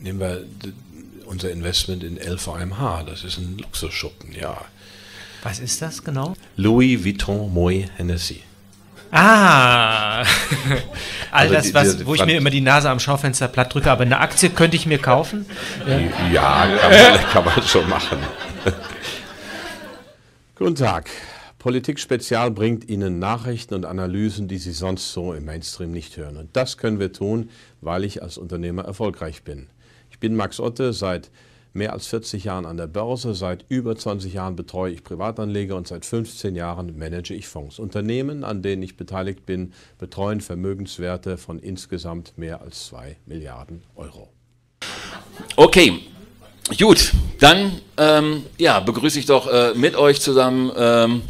nehmen wir unser Investment in LVMH. Das ist ein Luxusschuppen, ja. Was ist das genau? Louis Vuitton Moet Hennessy. Ah, all also das, was, wo ich mir immer die Nase am Schaufenster platt drücke, aber eine Aktie könnte ich mir kaufen? Ja, ja kann, man, kann man schon machen. Guten Tag. Politik Spezial bringt Ihnen Nachrichten und Analysen, die Sie sonst so im Mainstream nicht hören. Und das können wir tun, weil ich als Unternehmer erfolgreich bin. Ich bin Max Otte, seit mehr als 40 Jahren an der Börse, seit über 20 Jahren betreue ich Privatanleger und seit 15 Jahren manage ich Fonds. Unternehmen, an denen ich beteiligt bin, betreuen Vermögenswerte von insgesamt mehr als 2 Milliarden Euro. Okay, gut, dann ähm, ja, begrüße ich doch äh, mit euch zusammen ähm,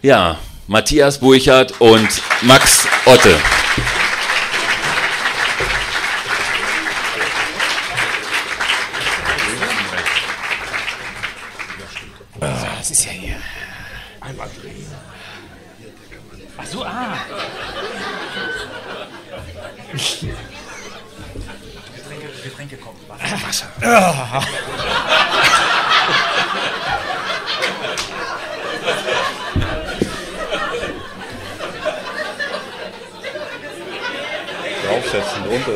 ja, Matthias Burchardt und Max Otte. Wasser. Draufsetzen, runter.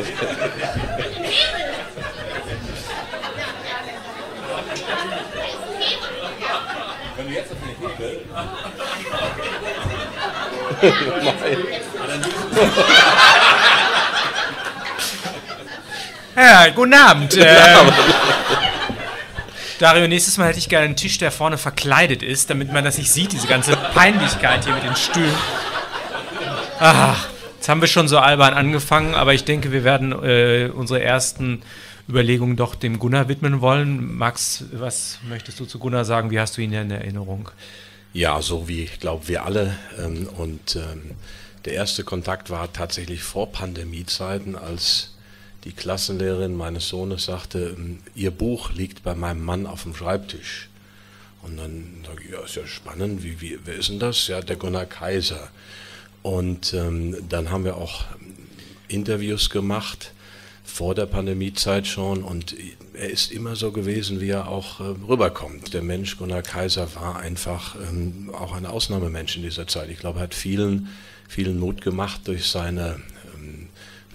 Wenn du jetzt auf den Hebel. ja, guten Abend. Ähm, Dario, nächstes Mal hätte ich gerne einen Tisch, der vorne verkleidet ist, damit man das nicht sieht, diese ganze Peinlichkeit hier mit den Stühlen. Ach, jetzt haben wir schon so albern angefangen, aber ich denke, wir werden äh, unsere ersten Überlegungen doch dem Gunnar widmen wollen. Max, was möchtest du zu Gunnar sagen? Wie hast du ihn in Erinnerung? Ja, so wie, ich glaube, wir alle. Ähm, und ähm, der erste Kontakt war tatsächlich vor Pandemiezeiten, als die Klassenlehrerin meines Sohnes sagte, ähm, ihr Buch liegt bei meinem Mann auf dem Schreibtisch. Und dann sage ich, ja, ist ja spannend, wie, wie, wer ist denn das? Ja, der Gunnar Kaiser. Und ähm, dann haben wir auch Interviews gemacht vor der Pandemiezeit schon und er ist immer so gewesen, wie er auch äh, rüberkommt. Der Mensch Gunnar Kaiser war einfach ähm, auch ein Ausnahmemensch in dieser Zeit. Ich glaube, er hat vielen, vielen Mut gemacht durch seine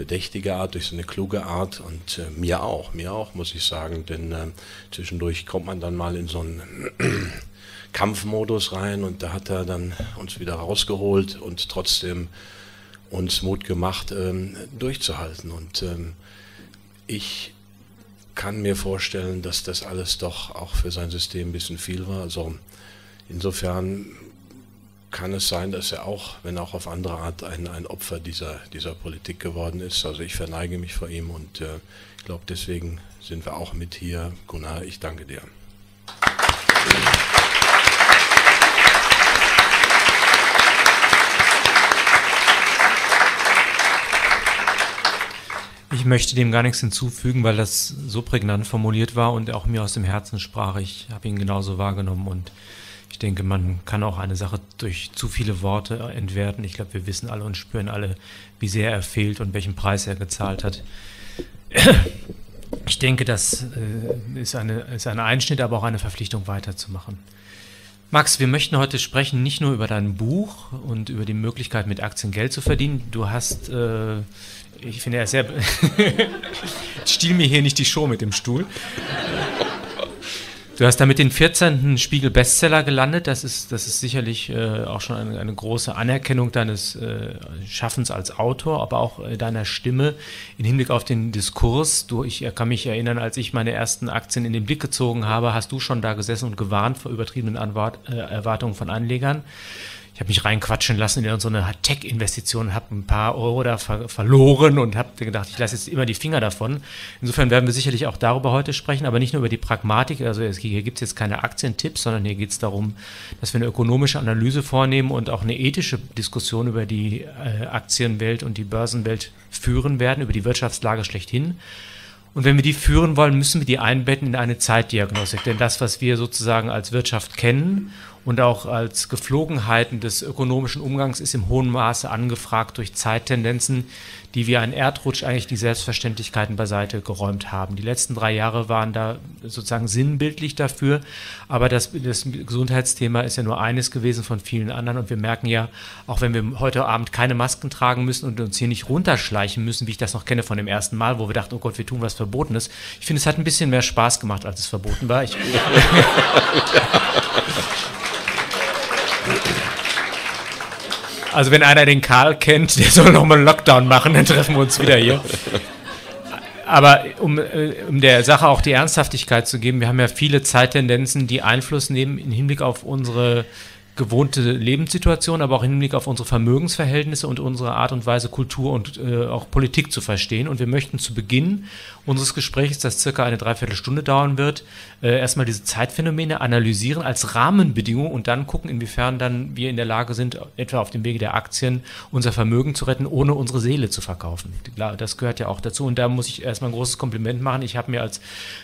bedächtige Art, durch seine kluge Art und äh, mir auch, mir auch, muss ich sagen, denn äh, zwischendurch kommt man dann mal in so einen Kampfmodus rein und da hat er dann uns wieder rausgeholt und trotzdem uns Mut gemacht, ähm, durchzuhalten und ähm, ich kann mir vorstellen, dass das alles doch auch für sein System ein bisschen viel war. Also insofern kann es sein, dass er auch, wenn auch auf andere Art, ein, ein Opfer dieser, dieser Politik geworden ist. Also ich verneige mich vor ihm und äh, glaube, deswegen sind wir auch mit hier. Gunnar, ich danke dir. Ich möchte dem gar nichts hinzufügen, weil das so prägnant formuliert war und auch mir aus dem Herzen sprach. Ich habe ihn genauso wahrgenommen und ich denke, man kann auch eine Sache durch zu viele Worte entwerten. Ich glaube, wir wissen alle und spüren alle, wie sehr er fehlt und welchen Preis er gezahlt hat. Ich denke, das äh, ist, eine, ist ein Einschnitt, aber auch eine Verpflichtung weiterzumachen. Max, wir möchten heute sprechen nicht nur über dein Buch und über die Möglichkeit, mit Aktien Geld zu verdienen. Du hast äh, ich finde, er ist sehr. Stiehl mir hier nicht die Show mit dem Stuhl. Du hast damit den 14. Spiegel Bestseller gelandet. Das ist, das ist sicherlich äh, auch schon eine, eine, große Anerkennung deines äh, Schaffens als Autor, aber auch äh, deiner Stimme im Hinblick auf den Diskurs. Du, ich kann mich erinnern, als ich meine ersten Aktien in den Blick gezogen habe, hast du schon da gesessen und gewarnt vor übertriebenen Anwart, äh, Erwartungen von Anlegern ich habe mich reinquatschen lassen in so eine Tech-Investition, habe ein paar Euro da ver verloren und habe gedacht, ich lasse jetzt immer die Finger davon. Insofern werden wir sicherlich auch darüber heute sprechen, aber nicht nur über die Pragmatik. Also hier gibt es jetzt keine Aktientipps, sondern hier geht es darum, dass wir eine ökonomische Analyse vornehmen und auch eine ethische Diskussion über die äh, Aktienwelt und die Börsenwelt führen werden, über die Wirtschaftslage schlechthin. Und wenn wir die führen wollen, müssen wir die einbetten in eine Zeitdiagnostik. Denn das, was wir sozusagen als Wirtschaft kennen und auch als Geflogenheiten des ökonomischen Umgangs ist im hohen Maße angefragt durch Zeittendenzen, die wie ein Erdrutsch eigentlich die Selbstverständlichkeiten beiseite geräumt haben. Die letzten drei Jahre waren da sozusagen sinnbildlich dafür, aber das, das Gesundheitsthema ist ja nur eines gewesen von vielen anderen und wir merken ja, auch wenn wir heute Abend keine Masken tragen müssen und uns hier nicht runterschleichen müssen, wie ich das noch kenne von dem ersten Mal, wo wir dachten, oh Gott, wir tun was Verbotenes. Ich finde, es hat ein bisschen mehr Spaß gemacht, als es verboten war. Ich, Also wenn einer den Karl kennt, der soll nochmal einen Lockdown machen, dann treffen wir uns wieder hier. Aber um, äh, um der Sache auch die Ernsthaftigkeit zu geben, wir haben ja viele Zeittendenzen, die Einfluss nehmen im Hinblick auf unsere gewohnte Lebenssituation, aber auch im Hinblick auf unsere Vermögensverhältnisse und unsere Art und Weise, Kultur und äh, auch Politik zu verstehen. Und wir möchten zu Beginn unseres Gesprächs, das circa eine Dreiviertelstunde dauern wird, äh, erstmal diese Zeitphänomene analysieren als Rahmenbedingung und dann gucken, inwiefern dann wir in der Lage sind, etwa auf dem Wege der Aktien unser Vermögen zu retten, ohne unsere Seele zu verkaufen. Das gehört ja auch dazu. Und da muss ich erstmal ein großes Kompliment machen. Ich habe mir als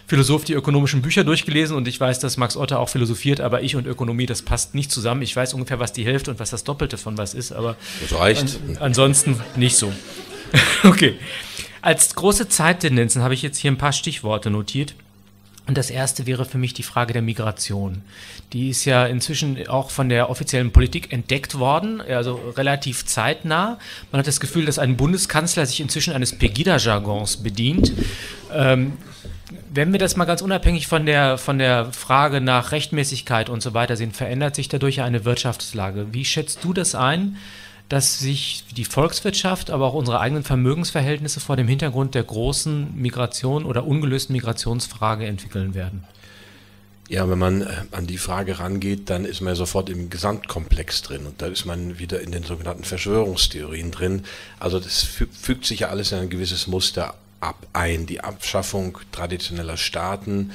Philosoph die ökonomischen Bücher durchgelesen und ich weiß, dass Max Otter auch philosophiert, aber ich und Ökonomie, das passt nicht zusammen. Ich weiß ungefähr, was die Hälfte und was das Doppelte von was ist, aber das reicht. An, ansonsten nicht so. okay. Als große Zeittendenzen habe ich jetzt hier ein paar Stichworte notiert. Und das erste wäre für mich die Frage der Migration. Die ist ja inzwischen auch von der offiziellen Politik entdeckt worden, also relativ zeitnah. Man hat das Gefühl, dass ein Bundeskanzler sich inzwischen eines Pegida-Jargons bedient. Ähm, wenn wir das mal ganz unabhängig von der, von der Frage nach Rechtmäßigkeit und so weiter sehen, verändert sich dadurch eine Wirtschaftslage. Wie schätzt du das ein? Dass sich die Volkswirtschaft, aber auch unsere eigenen Vermögensverhältnisse vor dem Hintergrund der großen Migration oder ungelösten Migrationsfrage entwickeln werden? Ja, wenn man äh, an die Frage rangeht, dann ist man ja sofort im Gesamtkomplex drin und da ist man wieder in den sogenannten Verschwörungstheorien drin. Also das fügt sich ja alles in ein gewisses Muster ab ein. Die Abschaffung traditioneller Staaten,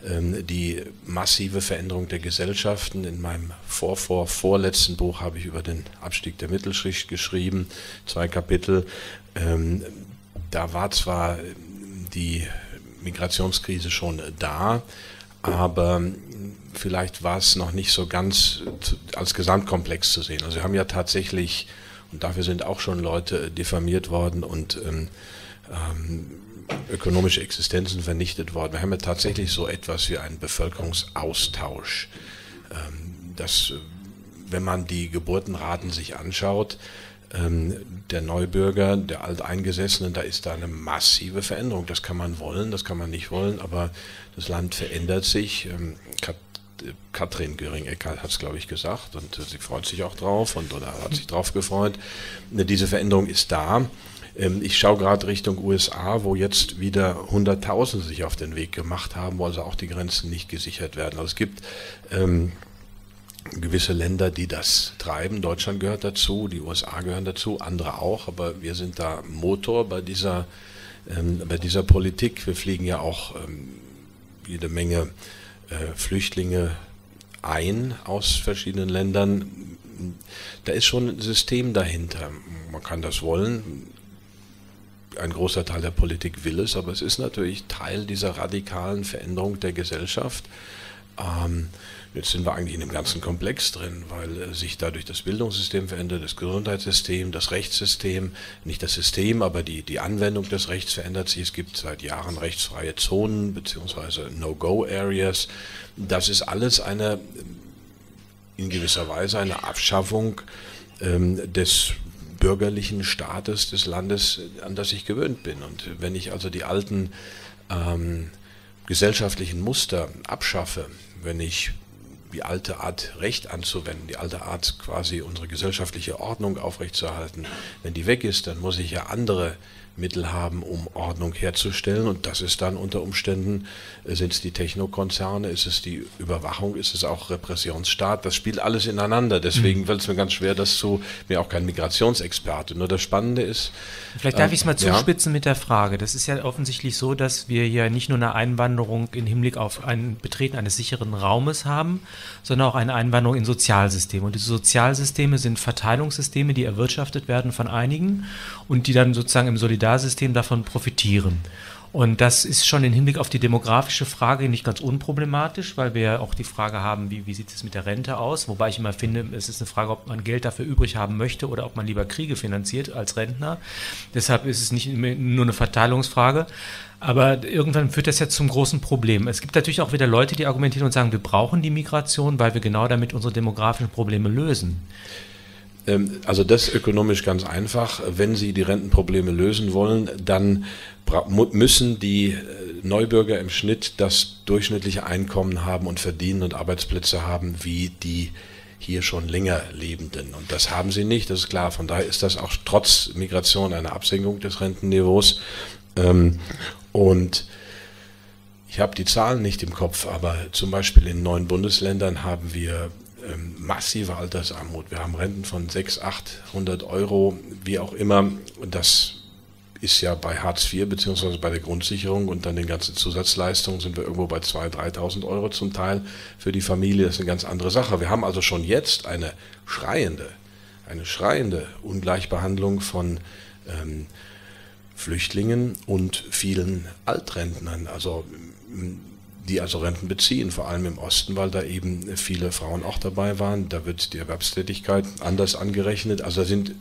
die massive Veränderung der Gesellschaften. In meinem vor, vorletzten Buch habe ich über den Abstieg der Mittelschicht geschrieben, zwei Kapitel. Ähm, da war zwar die Migrationskrise schon da, aber vielleicht war es noch nicht so ganz als Gesamtkomplex zu sehen. Also wir haben ja tatsächlich, und dafür sind auch schon Leute diffamiert worden und ähm, ähm, ökonomische Existenzen vernichtet worden. Wir haben ja tatsächlich so etwas wie einen Bevölkerungsaustausch. Ähm, das, wenn man die Geburtenraten sich anschaut, ähm, der Neubürger, der Alteingesessenen, da ist da eine massive Veränderung. Das kann man wollen, das kann man nicht wollen, aber das Land verändert sich. Ähm, Katrin Göring-Eckardt hat es, glaube ich, gesagt und sie freut sich auch drauf und oder hat sich drauf gefreut. Diese Veränderung ist da. Ähm, ich schaue gerade Richtung USA, wo jetzt wieder Hunderttausende sich auf den Weg gemacht haben, wo also auch die Grenzen nicht gesichert werden. Also es gibt ähm, gewisse Länder, die das treiben. Deutschland gehört dazu, die USA gehören dazu, andere auch, aber wir sind da Motor bei dieser, ähm, bei dieser Politik. Wir fliegen ja auch ähm, jede Menge äh, Flüchtlinge ein aus verschiedenen Ländern. Da ist schon ein System dahinter. Man kann das wollen ein großer Teil der Politik will es, aber es ist natürlich Teil dieser radikalen Veränderung der Gesellschaft. Ähm, jetzt sind wir eigentlich in dem ganzen Komplex drin, weil äh, sich dadurch das Bildungssystem verändert, das Gesundheitssystem, das Rechtssystem, nicht das System, aber die, die Anwendung des Rechts verändert sich. Es gibt seit Jahren rechtsfreie Zonen bzw. No-Go-Areas. Das ist alles eine in gewisser Weise eine Abschaffung ähm, des bürgerlichen Staates des Landes, an das ich gewöhnt bin. Und wenn ich also die alten ähm, gesellschaftlichen Muster abschaffe, wenn ich die alte Art Recht anzuwenden, die alte Art quasi unsere gesellschaftliche Ordnung aufrechtzuerhalten, wenn die weg ist, dann muss ich ja andere Mittel haben, um Ordnung herzustellen. Und das ist dann unter Umständen, äh, sind es die Technokonzerne, ist es die Überwachung, ist es auch Repressionsstaat. Das spielt alles ineinander. Deswegen mhm. fällt es mir ganz schwer, das zu, mir auch kein Migrationsexperte. Nur das Spannende ist. Vielleicht darf äh, ich es mal zuspitzen ja? mit der Frage. Das ist ja offensichtlich so, dass wir hier nicht nur eine Einwanderung im Hinblick auf ein Betreten eines sicheren Raumes haben, sondern auch eine Einwanderung in Sozialsysteme. Und diese Sozialsysteme sind Verteilungssysteme, die erwirtschaftet werden von einigen und die dann sozusagen im Solidar Solidarsystem davon profitieren. Und das ist schon im Hinblick auf die demografische Frage nicht ganz unproblematisch, weil wir ja auch die Frage haben, wie, wie sieht es mit der Rente aus? Wobei ich immer finde, es ist eine Frage, ob man Geld dafür übrig haben möchte oder ob man lieber Kriege finanziert als Rentner. Deshalb ist es nicht nur eine Verteilungsfrage. Aber irgendwann führt das ja zum großen Problem. Es gibt natürlich auch wieder Leute, die argumentieren und sagen, wir brauchen die Migration, weil wir genau damit unsere demografischen Probleme lösen. Ähm, also das ökonomisch ganz einfach. Wenn Sie die Rentenprobleme lösen wollen, dann müssen die äh, Neubürger im Schnitt das durchschnittliche Einkommen haben und verdienen und Arbeitsplätze haben wie die hier schon länger Lebenden. Und das haben sie nicht, das ist klar. Von daher ist das auch trotz Migration eine Absenkung des Rentenniveaus. Ähm, und ich habe die Zahlen nicht im Kopf, aber zum Beispiel in neun Bundesländern haben wir ähm, massive Altersarmut. Wir haben Renten von 600, 800 Euro, wie auch immer. Das ist ja bei Hartz IV beziehungsweise bei der Grundsicherung und dann den ganzen Zusatzleistungen sind wir irgendwo bei 2.000, 3.000 Euro zum Teil für die Familie. Das ist eine ganz andere Sache. Wir haben also schon jetzt eine schreiende, eine schreiende Ungleichbehandlung von ähm, Flüchtlingen und vielen Altrentnern, also die also Renten beziehen, vor allem im Osten, weil da eben viele Frauen auch dabei waren. Da wird die Erwerbstätigkeit anders angerechnet. Also da sind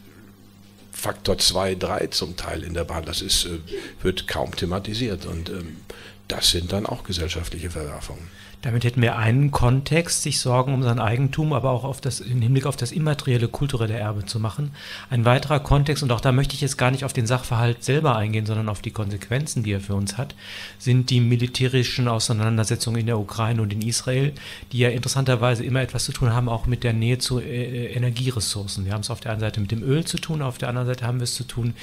Faktor 2, 3 zum Teil in der Bahn. Das ist, äh, wird kaum thematisiert und ähm, das sind dann auch gesellschaftliche Verwerfungen. Damit hätten wir einen Kontext, sich Sorgen um sein Eigentum, aber auch auf das, im Hinblick auf das immaterielle kulturelle Erbe zu machen. Ein weiterer Kontext, und auch da möchte ich jetzt gar nicht auf den Sachverhalt selber eingehen, sondern auf die Konsequenzen, die er für uns hat, sind die militärischen Auseinandersetzungen in der Ukraine und in Israel, die ja interessanterweise immer etwas zu tun haben, auch mit der Nähe zu äh, Energieressourcen. Wir haben es auf der einen Seite mit dem Öl zu tun, auf der anderen Seite haben wir es zu tun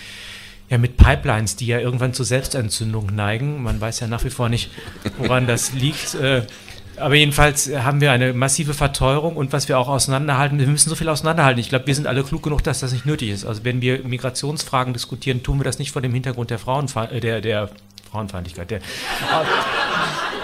ja, mit Pipelines, die ja irgendwann zur Selbstentzündung neigen. Man weiß ja nach wie vor nicht, woran das liegt. Äh, aber jedenfalls haben wir eine massive Verteuerung und was wir auch auseinanderhalten, wir müssen so viel auseinanderhalten. Ich glaube, wir sind alle klug genug, dass das nicht nötig ist. Also wenn wir Migrationsfragen diskutieren, tun wir das nicht vor dem Hintergrund der, Frauenfe äh, der, der Frauenfeindlichkeit, der,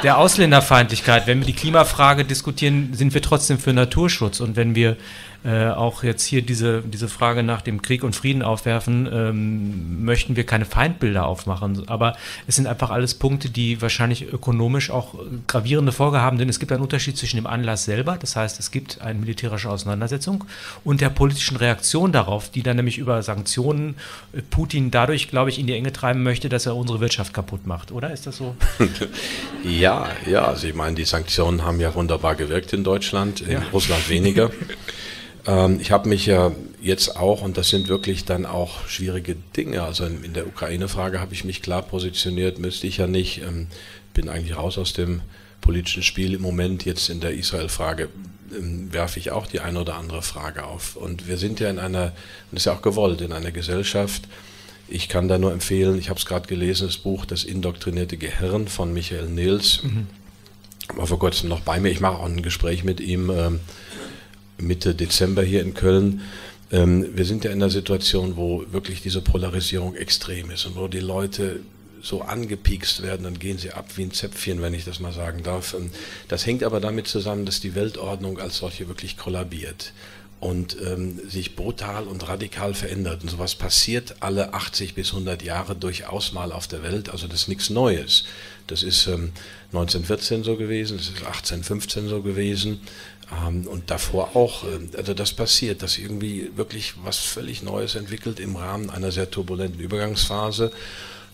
der Ausländerfeindlichkeit. Wenn wir die Klimafrage diskutieren, sind wir trotzdem für Naturschutz. Und wenn wir äh, auch jetzt hier diese, diese Frage nach dem Krieg und Frieden aufwerfen, ähm, möchten wir keine Feindbilder aufmachen. Aber es sind einfach alles Punkte, die wahrscheinlich ökonomisch auch gravierende Folge haben, denn es gibt einen Unterschied zwischen dem Anlass selber, das heißt, es gibt eine militärische Auseinandersetzung und der politischen Reaktion darauf, die dann nämlich über Sanktionen äh, Putin dadurch, glaube ich, in die Enge treiben möchte, dass er unsere Wirtschaft kaputt macht, oder? Ist das so? ja, ja, also ich meine, die Sanktionen haben ja wunderbar gewirkt in Deutschland, in ja. Russland weniger. Ähm, ich habe mich ja jetzt auch, und das sind wirklich dann auch schwierige Dinge, also in, der Ukraine-Frage habe ich mich klar positioniert, müsste ich ja nicht, ähm, bin eigentlich raus aus dem politischen Spiel im Moment, jetzt in der Israel-Frage ähm, werfe ich auch die eine oder andere Frage auf. Und wir sind ja in einer, und das ist ja auch gewollt, in einer Gesellschaft, ich kann da nur empfehlen, ich habe es gerade gelesen, das Buch Das indoktrinierte Gehirn von Michael Nils, mhm. war vor kurzem noch bei mir, ich mache auch ein Gespräch mit ihm, Mitte Dezember hier in Köln. Ähm, wir sind ja in einer Situation, wo wirklich diese Polarisierung extrem ist und wo die Leute so angepiekst werden, dann gehen sie ab wie ein Zäpfchen, wenn ich das mal sagen darf. Ähm, das hängt aber damit zusammen, dass die Weltordnung als solche wirklich kollabiert und ähm, sich brutal und radikal verändert. Und sowas passiert alle 80 bis 100 Jahre durchaus mal auf der Welt. Also das ist nichts Neues. Das ist ähm, 1914 so gewesen, das ist 1815 so gewesen. Ähm, und davor auch, äh, also das passiert, dass irgendwie wirklich was völlig Neues entwickelt im Rahmen einer sehr turbulenten Übergangsphase.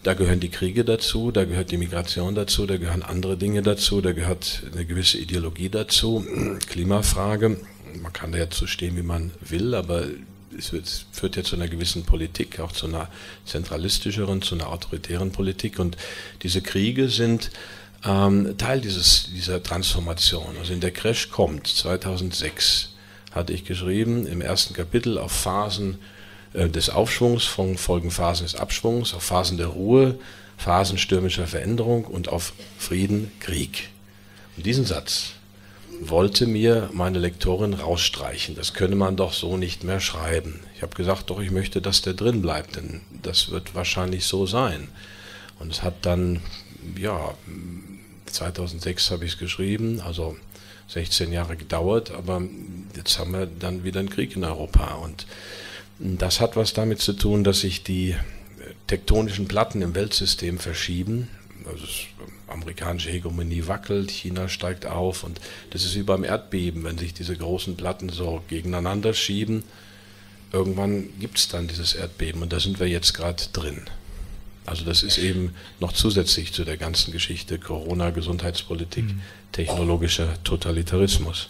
Da gehören die Kriege dazu, da gehört die Migration dazu, da gehören andere Dinge dazu, da gehört eine gewisse Ideologie dazu, Klimafrage. Man kann da jetzt so stehen, wie man will, aber es, führt ja zu einer gewissen Politik, auch zu einer zentralistischeren, zu einer autoritären Politik. Und diese Kriege sind ähm, Teil dieses, dieser Transformation. Also in der Crash kommt 2006 hatte ich geschrieben im ersten Kapitel auf Phasen äh, des Aufschwungs, von folgen Phasen des Abschwungs, auf Phasen der Ruhe, Phasen stürmischer Veränderung und auf Frieden, Krieg. Und diesen Satz wollte mir meine Lektorin rausstreichen. Das könne man doch so nicht mehr schreiben. Ich habe gesagt, doch, ich möchte, dass der drin bleibt, denn das wird wahrscheinlich so sein. Und es hat dann, ja, 2006 habe ich es geschrieben, also 16 Jahre gedauert, aber jetzt haben wir dann wieder einen Krieg in Europa. Und das hat was damit zu tun, dass sich die tektonischen Platten im Weltsystem verschieben. Also amerikanische Hegemonie wackelt, China steigt auf und das ist wie beim Erdbeben, wenn sich diese großen Platten so gegeneinander schieben. Irgendwann gibt es dann dieses Erdbeben und da sind wir jetzt gerade drin. Also das ist eben noch zusätzlich zu der ganzen Geschichte Corona, Gesundheitspolitik, mhm. technologischer Totalitarismus.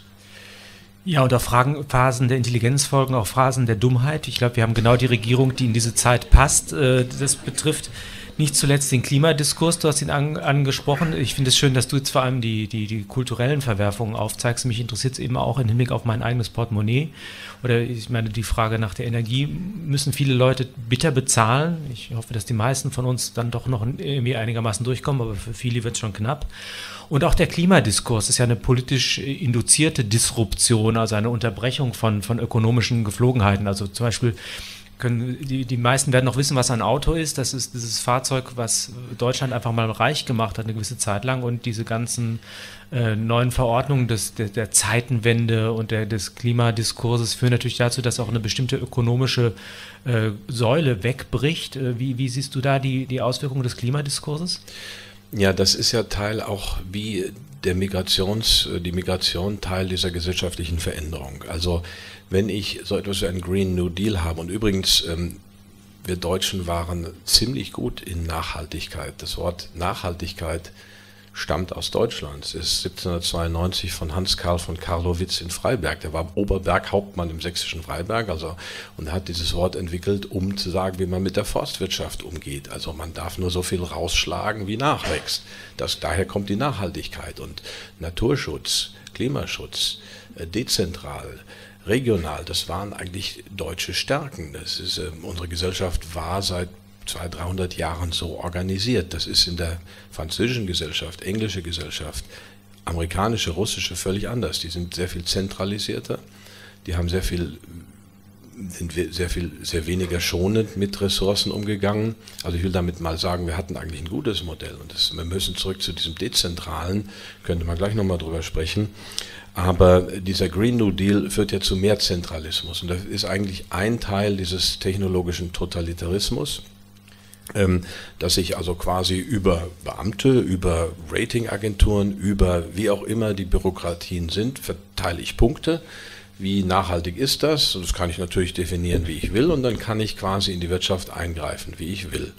Ja, und auch Fragen, Phasen der Intelligenz folgen auch Phasen der Dummheit. Ich glaube, wir haben genau die Regierung, die in diese Zeit passt. Äh, das betrifft nicht zuletzt den Klimadiskurs, du hast ihn an, angesprochen. Ich finde es schön, dass du jetzt vor allem die, die, die kulturellen Verwerfungen aufzeigst. Mich interessiert es eben auch im Hinblick auf mein eigenes Portemonnaie. Oder ich meine, die Frage nach der Energie müssen viele Leute bitter bezahlen. Ich hoffe, dass die meisten von uns dann doch noch irgendwie einigermaßen durchkommen, aber für viele wird es schon knapp. Und auch der Klimadiskurs ist ja eine politisch induzierte Disruption, also eine Unterbrechung von, von ökonomischen Geflogenheiten. Also zum Beispiel können, die, die meisten werden noch wissen, was ein Auto ist. Das ist dieses Fahrzeug, was Deutschland einfach mal reich gemacht hat, eine gewisse Zeit lang. Und diese ganzen äh, neuen Verordnungen des, der, der Zeitenwende und der, des Klimadiskurses führen natürlich dazu, dass auch eine bestimmte ökonomische äh, Säule wegbricht. Äh, wie, wie siehst du da die, die Auswirkungen des Klimadiskurses? Ja, das ist ja Teil auch wie der Migrations, die Migration Teil dieser gesellschaftlichen Veränderung. Also wenn ich so etwas wie einen Green New Deal habe, und übrigens, ähm, wir Deutschen waren ziemlich gut in Nachhaltigkeit. Das Wort Nachhaltigkeit stammt aus Deutschland. Ist 1792 von Hans Karl von Karlowitz in Freiberg. Der war Oberberghauptmann im sächsischen Freiberg also, und hat dieses Wort entwickelt, um zu sagen, wie man mit der Forstwirtschaft umgeht. Also man darf nur so viel rausschlagen, wie nachwächst. Das, daher kommt die Nachhaltigkeit und Naturschutz, Klimaschutz, äh, dezentral regional, das waren eigentlich deutsche Stärken. Das ist, äh, unsere Gesellschaft war seit 200, 300 Jahren so organisiert. Das ist in der französischen Gesellschaft, englische Gesellschaft, amerikanische, russische völlig anders. Die sind sehr viel zentralisierter. Die haben sehr viel sind sehr viel, sehr weniger schonend mit Ressourcen umgegangen. Also ich will damit mal sagen, wir hatten eigentlich ein gutes Modell und das, wir müssen zurück zu diesem dezentralen, könnte man gleich nochmal drüber sprechen. Aber dieser Green New Deal führt ja zu mehr Zentralismus. Und das ist eigentlich ein Teil dieses technologischen Totalitarismus, dass sich also quasi über Beamte, über Ratingagenturen, über wie auch immer die Bürokratien sind, verteile ich Punkte. Wie nachhaltig ist das? Das kann ich natürlich definieren, wie ich will. Und dann kann ich quasi in die Wirtschaft eingreifen, wie ich will.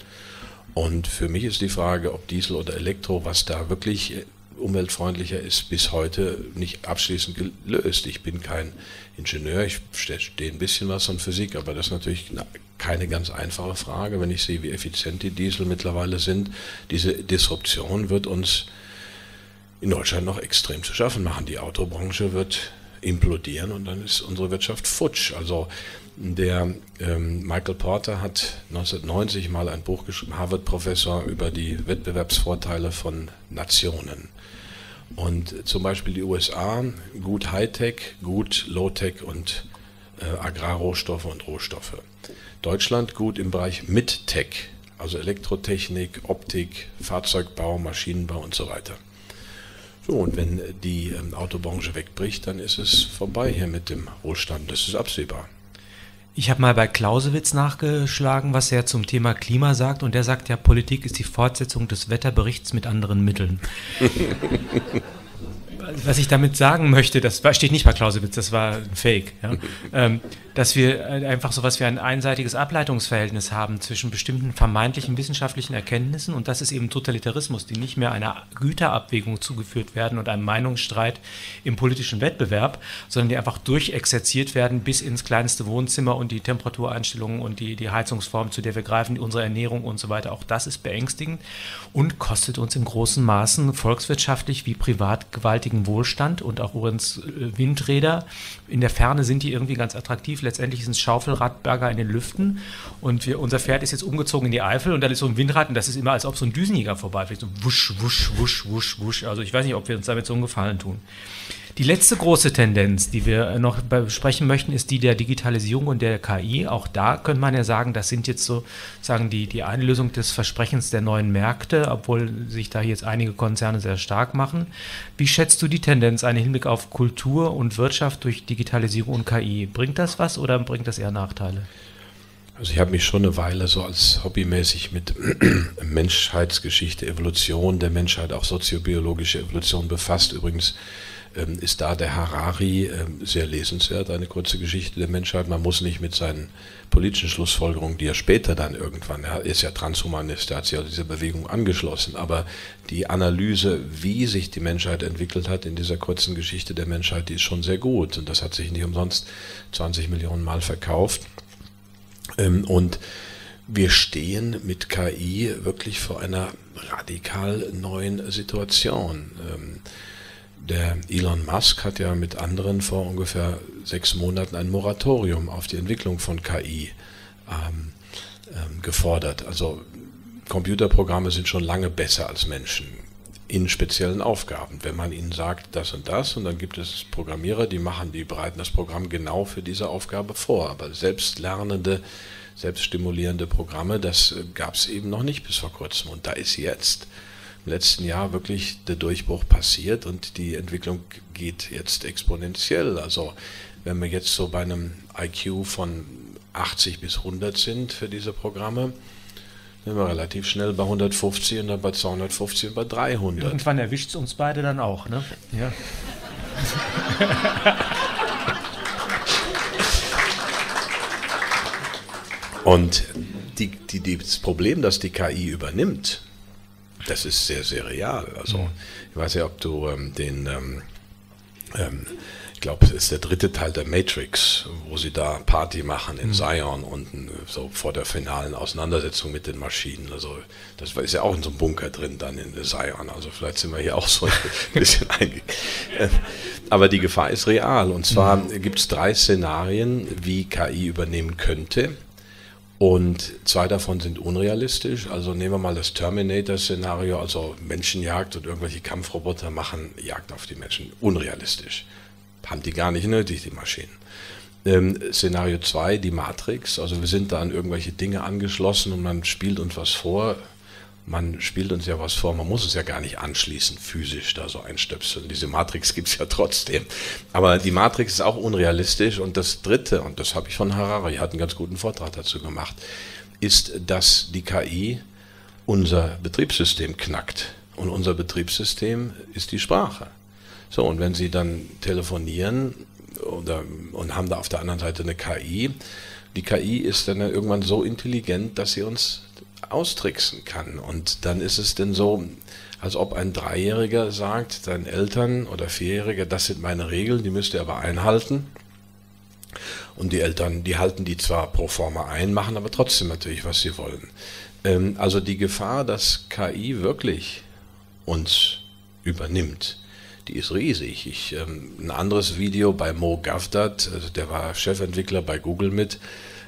Und für mich ist die Frage, ob Diesel oder Elektro, was da wirklich umweltfreundlicher ist bis heute nicht abschließend gelöst. Ich bin kein Ingenieur, ich verstehe ein bisschen was von Physik, aber das ist natürlich keine ganz einfache Frage, wenn ich sehe, wie effizient die Diesel mittlerweile sind. Diese Disruption wird uns in Deutschland noch extrem zu schaffen machen. Die Autobranche wird implodieren und dann ist unsere Wirtschaft futsch. Also der ähm, Michael Porter hat 1990 mal ein Buch geschrieben, Harvard-Professor, über die Wettbewerbsvorteile von Nationen. Und zum Beispiel die USA, gut Hightech, gut Low-Tech und äh, Agrarrohstoffe und Rohstoffe. Deutschland gut im Bereich Mid-Tech, also Elektrotechnik, Optik, Fahrzeugbau, Maschinenbau und so weiter. So, und wenn die ähm, Autobranche wegbricht, dann ist es vorbei hier mit dem Wohlstand. Das ist absehbar. Ich habe mal bei Clausewitz nachgeschlagen, was er zum Thema Klima sagt. Und der sagt ja, Politik ist die Fortsetzung des Wetterberichts mit anderen Mitteln. was ich damit sagen möchte, das steht nicht bei Clausewitz, das war ein Fake. Ja? Ähm, dass wir äh, einfach so was wie ein einseitiges Ableitungsverhältnis haben zwischen bestimmten vermeintlichen wissenschaftlichen Erkenntnissen und das ist eben Totalitarismus, die nicht mehr einer Güterabwägung zugeführt werden und einem Meinungsstreit im politischen Wettbewerb, sondern die einfach durchexerziert werden bis ins kleinste Wohnzimmer und die Temperatureinstellungen und die, die Heizungsform, zu der wir greifen, unsere Ernährung und so weiter. Auch das ist beängstigend und kostet uns in großen Maßen volkswirtschaftlich wie privat gewaltigen Wohlstand und auch übrigens äh, Windräder. In der Ferne sind die irgendwie ganz attraktiv letztendlich sind es Schaufelradberger in den Lüften und wir, unser Pferd ist jetzt umgezogen in die Eifel und dann ist so ein Windrad und das ist immer, als ob so ein Düsenjäger vorbeifliegt. So wusch, wusch, wusch, wusch, wusch. Also ich weiß nicht, ob wir uns damit so einen Gefallen tun. Die letzte große Tendenz, die wir noch besprechen möchten, ist die der Digitalisierung und der KI. Auch da könnte man ja sagen, das sind jetzt sozusagen die, die Einlösung des Versprechens der neuen Märkte, obwohl sich da jetzt einige Konzerne sehr stark machen. Wie schätzt du die Tendenz einen Hinblick auf Kultur und Wirtschaft durch Digitalisierung und KI? Bringt das was oder bringt das eher Nachteile? Also ich habe mich schon eine Weile so als hobbymäßig mit Menschheitsgeschichte, Evolution der Menschheit, auch soziobiologische Evolution befasst. Übrigens ähm, ist da der Harari ähm, sehr lesenswert, eine kurze Geschichte der Menschheit. Man muss nicht mit seinen politischen Schlussfolgerungen, die er später dann irgendwann, er ist ja Transhumanist, er hat sich also dieser Bewegung angeschlossen, aber die Analyse, wie sich die Menschheit entwickelt hat in dieser kurzen Geschichte der Menschheit, die ist schon sehr gut und das hat sich nicht umsonst 20 Millionen Mal verkauft. Ähm, und wir stehen mit KI wirklich vor einer radikal neuen Situation. Der Elon Musk hat ja mit anderen vor ungefähr sechs Monaten ein Moratorium auf die Entwicklung von KI ähm, ähm, gefordert. Also Computerprogramme sind schon lange besser als Menschen in speziellen Aufgaben. Wenn man ihnen sagt, das und das, und dann gibt es Programmierer, die machen, die bereiten das Programm genau für diese Aufgabe vor. Aber selbstlernende, selbststimulierende Programme, das gab es eben noch nicht bis vor kurzem. Und da ist jetzt letzten Jahr wirklich der Durchbruch passiert und die Entwicklung geht jetzt exponentiell. Also wenn wir jetzt so bei einem IQ von 80 bis 100 sind für diese Programme, sind wir relativ schnell bei 150 und dann bei 250 und bei 300. Irgendwann erwischt es uns beide dann auch, ne? Ja. und die, die, das Problem, das die KI übernimmt, das ist sehr, sehr real. Also, mhm. ich weiß ja, ob du ähm, den, ähm, ähm, ich glaube, es ist der dritte Teil der Matrix, wo sie da Party machen in mhm. Zion unten, so vor der finalen Auseinandersetzung mit den Maschinen. Also, das ist ja auch in so einem Bunker drin dann in Zion. Also, vielleicht sind wir hier auch so ein bisschen eingegangen. Äh, aber die Gefahr ist real. Und zwar mhm. gibt es drei Szenarien, wie KI übernehmen könnte. Und zwei davon sind unrealistisch. Also nehmen wir mal das Terminator-Szenario, also Menschenjagd und irgendwelche Kampfroboter machen Jagd auf die Menschen. Unrealistisch. Haben die gar nicht nötig, die Maschinen. Ähm, Szenario 2, die Matrix. Also wir sind da an irgendwelche Dinge angeschlossen und man spielt uns was vor man spielt uns ja was vor, man muss es ja gar nicht anschließen, physisch da so einstöpseln. Diese Matrix gibt es ja trotzdem. Aber die Matrix ist auch unrealistisch. Und das Dritte, und das habe ich von Harari, hat einen ganz guten Vortrag dazu gemacht, ist, dass die KI unser Betriebssystem knackt. Und unser Betriebssystem ist die Sprache. So, und wenn Sie dann telefonieren oder, und haben da auf der anderen Seite eine KI, die KI ist dann irgendwann so intelligent, dass sie uns austricksen kann. Und dann ist es denn so, als ob ein Dreijähriger sagt, seinen Eltern oder Vierjähriger, das sind meine Regeln, die müsst ihr aber einhalten. Und die Eltern, die halten die zwar pro forma ein, machen aber trotzdem natürlich, was sie wollen. Ähm, also die Gefahr, dass KI wirklich uns übernimmt, die ist riesig. Ich, ähm, ein anderes Video bei Mo Gavdat, also der war Chefentwickler bei Google mit,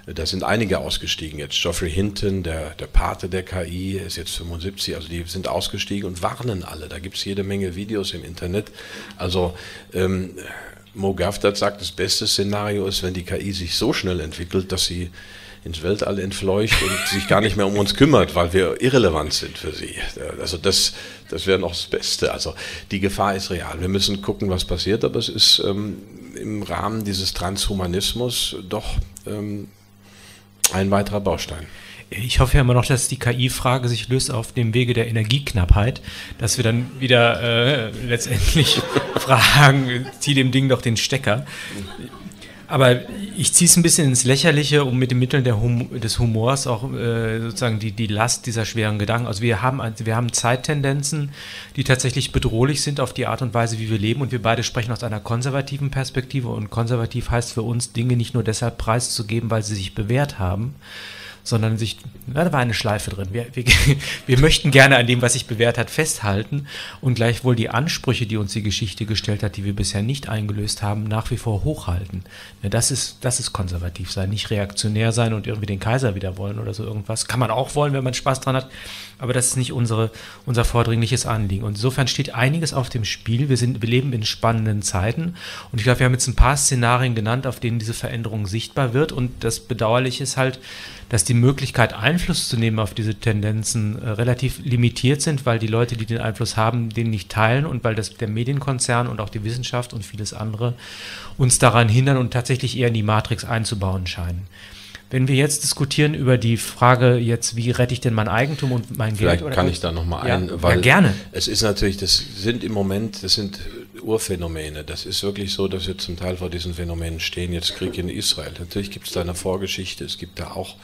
da sind einige ausgestiegen jetzt. Geoffrey Hinton, der, der Pate der KI, ist jetzt 75, also die sind ausgestiegen und warnen alle. Da gibt es jede Menge Videos im Internet. Also ähm, Mo Gaftat sagt, das beste Szenario ist, wenn die KI sich so schnell entwickelt, dass sie ins Weltall entfleucht und sich gar nicht mehr um uns kümmert, weil wir irrelevant sind für sie. Also das, das wäre noch das Beste. Also die Gefahr ist real. Wir müssen gucken, was passiert, aber es ist ähm, im Rahmen dieses Transhumanismus doch ähm, ein weiterer Baustein. Ich hoffe ja immer noch, dass die KI-Frage sich löst auf dem Wege der Energieknappheit, dass wir dann wieder äh, letztendlich fragen, zieh dem Ding doch den Stecker. Aber ich ziehe es ein bisschen ins Lächerliche, um mit den Mitteln hum des Humors auch äh, sozusagen die, die Last dieser schweren Gedanken. Also wir haben, wir haben Zeittendenzen, die tatsächlich bedrohlich sind auf die Art und Weise, wie wir leben. Und wir beide sprechen aus einer konservativen Perspektive. Und konservativ heißt für uns, Dinge nicht nur deshalb preiszugeben, weil sie sich bewährt haben, sondern sich, na, da war eine Schleife drin. Wir, wir, wir möchten gerne an dem, was sich bewährt hat, festhalten und gleichwohl die Ansprüche, die uns die Geschichte gestellt hat, die wir bisher nicht eingelöst haben, nach wie vor hochhalten. Ja, das ist, das ist konservativ sein, nicht reaktionär sein und irgendwie den Kaiser wieder wollen oder so irgendwas. Kann man auch wollen, wenn man Spaß dran hat, aber das ist nicht unsere, unser vordringliches Anliegen. Und insofern steht einiges auf dem Spiel. Wir, sind, wir leben in spannenden Zeiten und ich glaube, wir haben jetzt ein paar Szenarien genannt, auf denen diese Veränderung sichtbar wird und das Bedauerliche ist halt, dass die Möglichkeit, Einfluss zu nehmen auf diese Tendenzen äh, relativ limitiert sind, weil die Leute, die den Einfluss haben, den nicht teilen und weil das der Medienkonzern und auch die Wissenschaft und vieles andere uns daran hindern und tatsächlich eher in die Matrix einzubauen scheinen. Wenn wir jetzt diskutieren über die Frage jetzt, wie rette ich denn mein Eigentum und mein Vielleicht Geld? kann ich da nochmal ja, ein, weil ja, gerne. es ist natürlich, das sind im Moment, das sind Urphänomene. Das ist wirklich so, dass wir zum Teil vor diesen Phänomenen stehen. Jetzt Krieg in Israel. Natürlich gibt es da eine Vorgeschichte. Es gibt da auch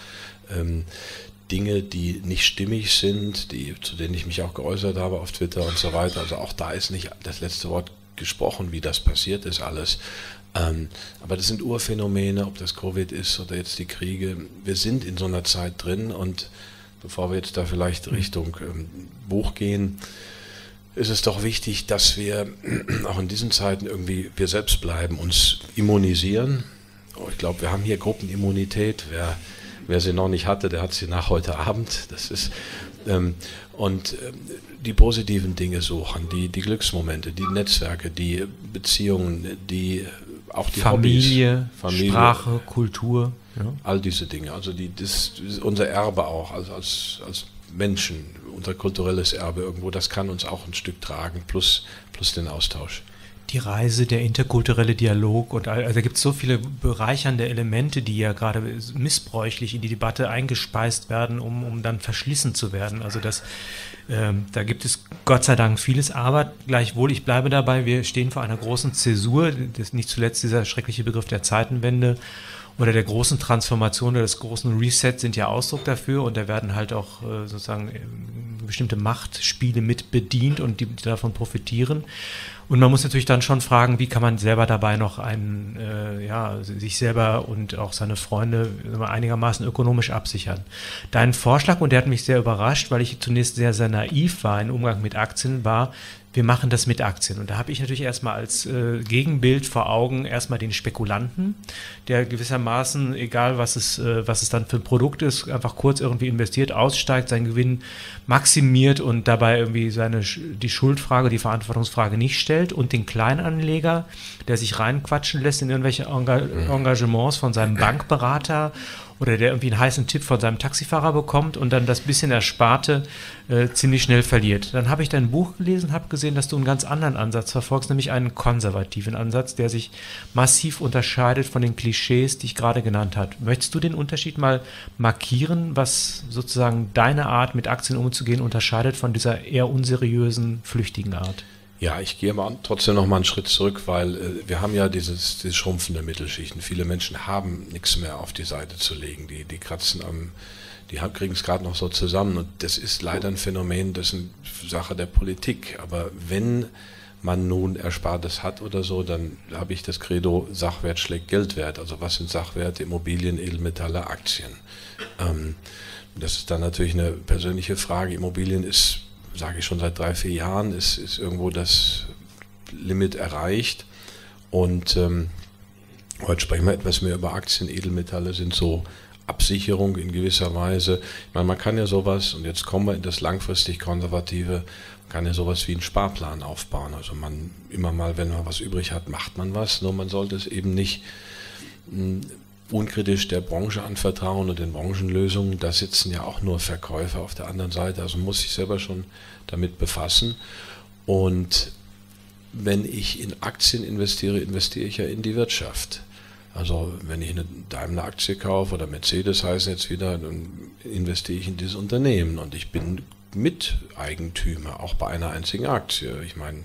ähm, Dinge, die nicht stimmig sind, die, zu denen ich mich auch geäußert habe auf Twitter und so weiter. Also auch da ist nicht das letzte Wort gesprochen, wie das passiert ist alles. Ähm, aber das sind Urphänomene, ob das Covid ist oder jetzt die Kriege. Wir sind in so einer Zeit drin und bevor wir jetzt da vielleicht Richtung ähm, Buch gehen, ist es doch wichtig, dass wir auch in diesen Zeiten irgendwie wir selbst bleiben, uns immunisieren. Oh, ich glaube, wir haben hier Gruppenimmunität. Wer, wer sie noch nicht hatte, der hat sie nach heute Abend. Das ist ähm, und ähm, die positiven Dinge suchen, die, die Glücksmomente, die Netzwerke, die Beziehungen, die auch die Familie, Hobbys, Familie, Sprache, Kultur. Ja. All diese Dinge. Also die, das, das unser Erbe auch, also als, als Menschen, unser kulturelles Erbe irgendwo, das kann uns auch ein Stück tragen, plus, plus den Austausch. Die Reise, der interkulturelle Dialog und also da gibt es so viele bereichernde Elemente, die ja gerade missbräuchlich in die Debatte eingespeist werden, um, um dann verschlissen zu werden. Also das, ähm, da gibt es Gott sei Dank vieles, aber gleichwohl, ich bleibe dabei, wir stehen vor einer großen Zäsur, das nicht zuletzt dieser schreckliche Begriff der Zeitenwende oder der großen Transformation oder des großen Resets sind ja Ausdruck dafür und da werden halt auch äh, sozusagen äh, bestimmte Machtspiele mit bedient und die, die davon profitieren. Und man muss natürlich dann schon fragen, wie kann man selber dabei noch einen, äh, ja, sich selber und auch seine Freunde einigermaßen ökonomisch absichern. Dein Vorschlag, und der hat mich sehr überrascht, weil ich zunächst sehr, sehr naiv war im Umgang mit Aktien, war, wir machen das mit Aktien. Und da habe ich natürlich erstmal als äh, Gegenbild vor Augen erstmal den Spekulanten, der gewissermaßen, egal was es, äh, was es dann für ein Produkt ist, einfach kurz irgendwie investiert, aussteigt, seinen Gewinn maximiert und dabei irgendwie seine, die Schuldfrage, die Verantwortungsfrage nicht stellt. Und den Kleinanleger, der sich reinquatschen lässt in irgendwelche Enga Engagements von seinem Bankberater oder der irgendwie einen heißen Tipp von seinem Taxifahrer bekommt und dann das bisschen Ersparte äh, ziemlich schnell verliert. Dann habe ich dein Buch gelesen, habe gesehen, dass du einen ganz anderen Ansatz verfolgst, nämlich einen konservativen Ansatz, der sich massiv unterscheidet von den Klischees, die ich gerade genannt habe. Möchtest du den Unterschied mal markieren, was sozusagen deine Art, mit Aktien umzugehen, unterscheidet von dieser eher unseriösen, flüchtigen Art? Ja, ich gehe aber trotzdem noch mal einen Schritt zurück, weil äh, wir haben ja dieses, dieses schrumpfende Mittelschichten. Viele Menschen haben nichts mehr auf die Seite zu legen. Die, die kratzen am, die kriegen es gerade noch so zusammen. Und das ist leider ein Phänomen, das ist eine Sache der Politik. Aber wenn man nun Erspartes hat oder so, dann habe ich das Credo, Sachwert schlägt Geldwert. Also was sind Sachwerte? Immobilien, Edelmetalle, Aktien. Ähm, das ist dann natürlich eine persönliche Frage. Immobilien ist sage ich schon seit drei, vier Jahren, ist, ist irgendwo das Limit erreicht. Und ähm, heute sprechen wir etwas mehr über Aktien, Edelmetalle sind so Absicherung in gewisser Weise. Ich meine, man kann ja sowas, und jetzt kommen wir in das langfristig Konservative, man kann ja sowas wie einen Sparplan aufbauen. Also man immer mal, wenn man was übrig hat, macht man was, nur man sollte es eben nicht hm, unkritisch der Branche anvertrauen und den Branchenlösungen. Da sitzen ja auch nur Verkäufer auf der anderen Seite. Also muss ich selber schon damit befassen. Und wenn ich in Aktien investiere, investiere ich ja in die Wirtschaft. Also wenn ich eine Daimler-Aktie kaufe oder Mercedes heißt jetzt wieder, dann investiere ich in dieses Unternehmen und ich bin Miteigentümer, auch bei einer einzigen Aktie. Ich meine,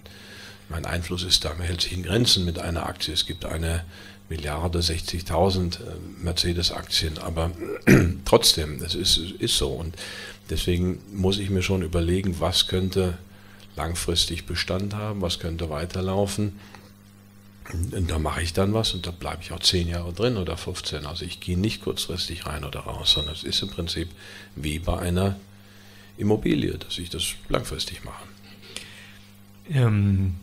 mein Einfluss ist da, man hält sich in Grenzen mit einer Aktie. Es gibt eine Milliarde, 60.000 äh, Mercedes-Aktien, aber trotzdem, es ist, ist so. Und deswegen muss ich mir schon überlegen, was könnte langfristig Bestand haben, was könnte weiterlaufen. Und da mache ich dann was und da bleibe ich auch 10 Jahre drin oder 15. Also ich gehe nicht kurzfristig rein oder raus, sondern es ist im Prinzip wie bei einer Immobilie, dass ich das langfristig mache. Ähm,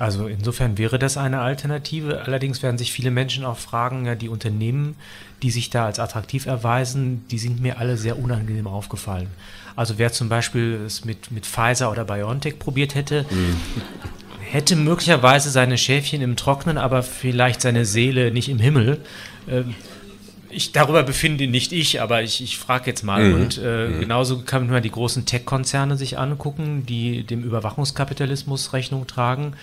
also insofern wäre das eine Alternative. Allerdings werden sich viele Menschen auch fragen, ja, die Unternehmen, die sich da als attraktiv erweisen, die sind mir alle sehr unangenehm aufgefallen. Also wer zum Beispiel es mit, mit Pfizer oder BioNTech probiert hätte, mhm. hätte möglicherweise seine Schäfchen im Trocknen, aber vielleicht seine Seele nicht im Himmel. Ähm, ich, darüber befinde nicht ich, aber ich, ich frage jetzt mal. Mhm. Und äh, mhm. genauso kann man die großen Tech-Konzerne sich angucken, die dem Überwachungskapitalismus Rechnung tragen.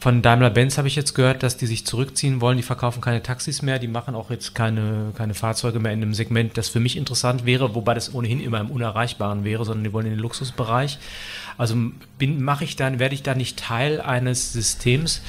Von Daimler-Benz habe ich jetzt gehört, dass die sich zurückziehen wollen. Die verkaufen keine Taxis mehr, die machen auch jetzt keine, keine Fahrzeuge mehr in einem Segment, das für mich interessant wäre, wobei das ohnehin immer im Unerreichbaren wäre, sondern die wollen in den Luxusbereich. Also bin, mache ich dann, werde ich da nicht Teil eines Systems,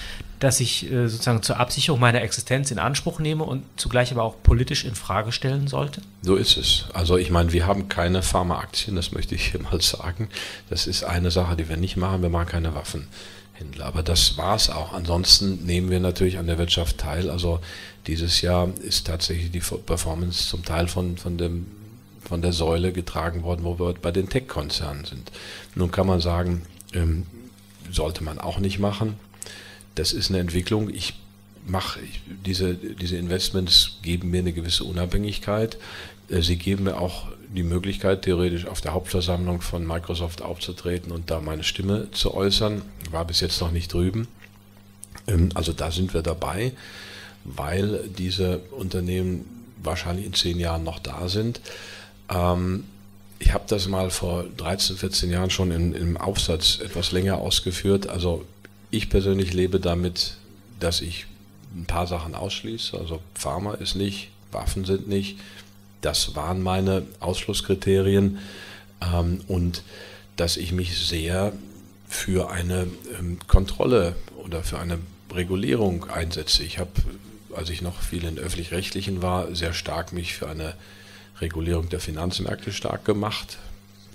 das ich äh, sozusagen zur Absicherung meiner Existenz in Anspruch nehme und zugleich aber auch politisch in Frage stellen sollte? So ist es. Also ich meine, wir haben keine Pharmaaktien, das möchte ich hier mal sagen. Das ist eine Sache, die wir nicht machen. Wir machen keine Waffenhändler. Aber das war es auch. Ansonsten nehmen wir natürlich an der Wirtschaft teil. Also dieses Jahr ist tatsächlich die Performance zum Teil von, von dem von der Säule getragen worden, wo wir bei den Tech-Konzernen sind. Nun kann man sagen, ähm, sollte man auch nicht machen das ist eine Entwicklung. Ich mache diese, diese Investments geben mir eine gewisse Unabhängigkeit. Äh, sie geben mir auch die Möglichkeit, theoretisch auf der Hauptversammlung von Microsoft aufzutreten und da meine Stimme zu äußern. War bis jetzt noch nicht drüben. Ähm, also da sind wir dabei, weil diese Unternehmen wahrscheinlich in zehn Jahren noch da sind. Ähm, ich habe das mal vor 13, 14 Jahren schon im Aufsatz etwas länger ausgeführt. Also ich persönlich lebe damit, dass ich ein paar Sachen ausschließe. Also Pharma ist nicht, Waffen sind nicht. Das waren meine Ausschlusskriterien. Ähm, und dass ich mich sehr für eine ähm, Kontrolle oder für eine Regulierung einsetze. Ich habe, als ich noch viel in öffentlich-rechtlichen war, sehr stark mich für eine Regulierung der Finanzmärkte stark gemacht.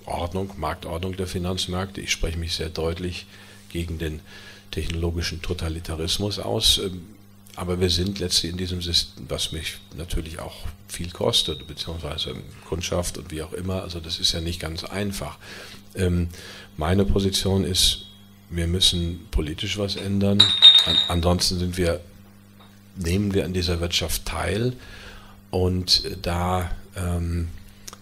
Ordnung, Marktordnung der Finanzmärkte. Ich spreche mich sehr deutlich gegen den technologischen Totalitarismus aus. Ähm, aber wir sind letztlich in diesem System, was mich natürlich auch viel kostet, beziehungsweise Kundschaft und wie auch immer. Also das ist ja nicht ganz einfach. Ähm, meine Position ist, wir müssen politisch was ändern. ansonsten sind wir, nehmen wir an dieser Wirtschaft teil und da ähm,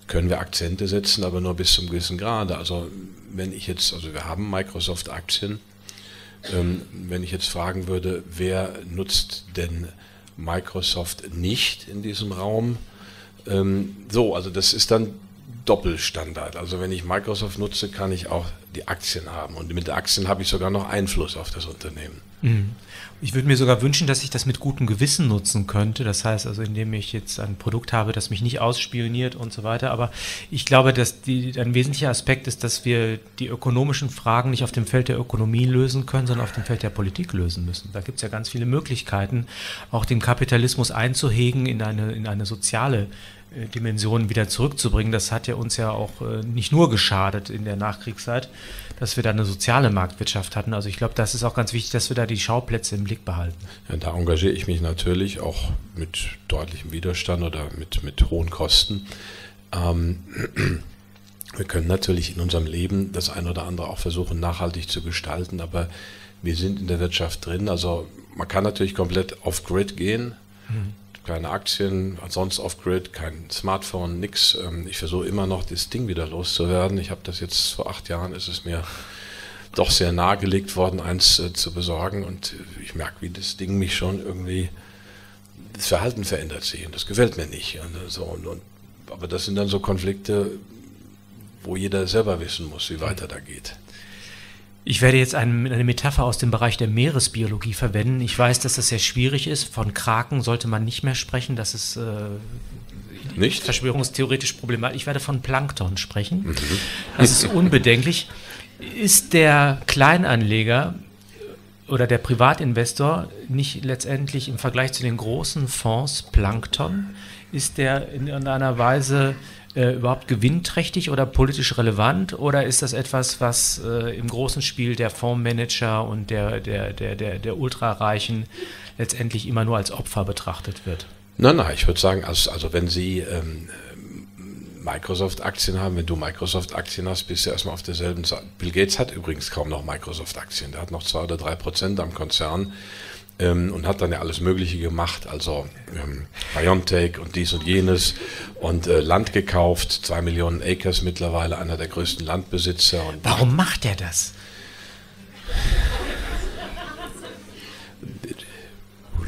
können wir Akzente setzen, aber nur bis zum gewissen Grade. Also wenn ich jetzt, also wir haben Microsoft-Aktien, ähm, wenn ich jetzt fragen würde, wer nutzt denn Microsoft nicht in diesem Raum? Ähm, so, also das ist dann Doppelstandard. Also wenn ich Microsoft nutze, kann ich auch die Aktien haben. Und mit Aktien habe ich sogar noch Einfluss auf das Unternehmen. Mhm. Ich würde mir sogar wünschen, dass ich das mit gutem Gewissen nutzen könnte. Das heißt also, indem ich jetzt ein Produkt habe, das mich nicht ausspioniert und so weiter. Aber ich glaube, dass die, ein wesentlicher Aspekt ist, dass wir die ökonomischen Fragen nicht auf dem Feld der Ökonomie lösen können, sondern auf dem Feld der Politik lösen müssen. Da gibt es ja ganz viele Möglichkeiten, auch den Kapitalismus einzuhegen in eine, in eine soziale Dimensionen wieder zurückzubringen. Das hat ja uns ja auch äh, nicht nur geschadet in der Nachkriegszeit, dass wir da eine soziale Marktwirtschaft hatten. Also ich glaube, das ist auch ganz wichtig, dass wir da die Schauplätze im Blick behalten. Ja, da engagiere ich mich natürlich auch mit deutlichem Widerstand oder mit, mit hohen Kosten. Ähm, wir können natürlich in unserem Leben das eine oder andere auch versuchen, nachhaltig zu gestalten, aber wir sind in der Wirtschaft drin. Also man kann natürlich komplett off-grid gehen. Mhm keine Aktien, sonst off-grid, kein Smartphone, nix. Ähm, ich versuche immer noch das Ding wieder loszuwerden. Ich habe das jetzt vor acht Jahren, ist es mir doch sehr nahegelegt worden, eins äh, zu besorgen und ich merke, wie das Ding mich schon irgendwie, das Verhalten verändert sich und das gefällt mir nicht. Und äh, so, und, und, aber das sind dann so Konflikte, wo jeder selber wissen muss, wie weiter da geht. Ich werde jetzt eine, eine, Metapher aus dem Bereich der Meeresbiologie verwenden. Ich weiß, dass das sehr schwierig ist. Von Kraken sollte man nicht mehr sprechen. Das ist äh, nicht? verschwörungstheoretisch problematisch. Ich werde von Plankton sprechen. Mhm. Das ist unbedenklich. Ist der Kleinanleger oder der Privatinvestor nicht letztendlich im Vergleich zu den großen Fonds Plankton? Ist der in irgendeiner Weise äh, überhaupt gewinnträchtig oder politisch relevant oder ist das etwas, was äh, im großen Spiel der Fondsmanager und der, der, der, der, der Ultrareichen letztendlich immer nur als Opfer betrachtet wird? Nein, nein, ich würde sagen, also, also wenn Sie ähm, Microsoft-Aktien haben, wenn du Microsoft-Aktien hast, bist du erstmal auf derselben Seite. Bill Gates hat übrigens kaum noch Microsoft-Aktien, der hat noch zwei oder drei Prozent am Konzern ähm, und hat dann ja alles Mögliche gemacht, also ähm, Biontech und dies und jenes und äh, Land gekauft, zwei Millionen Acres mittlerweile, einer der größten Landbesitzer. Warum macht er das?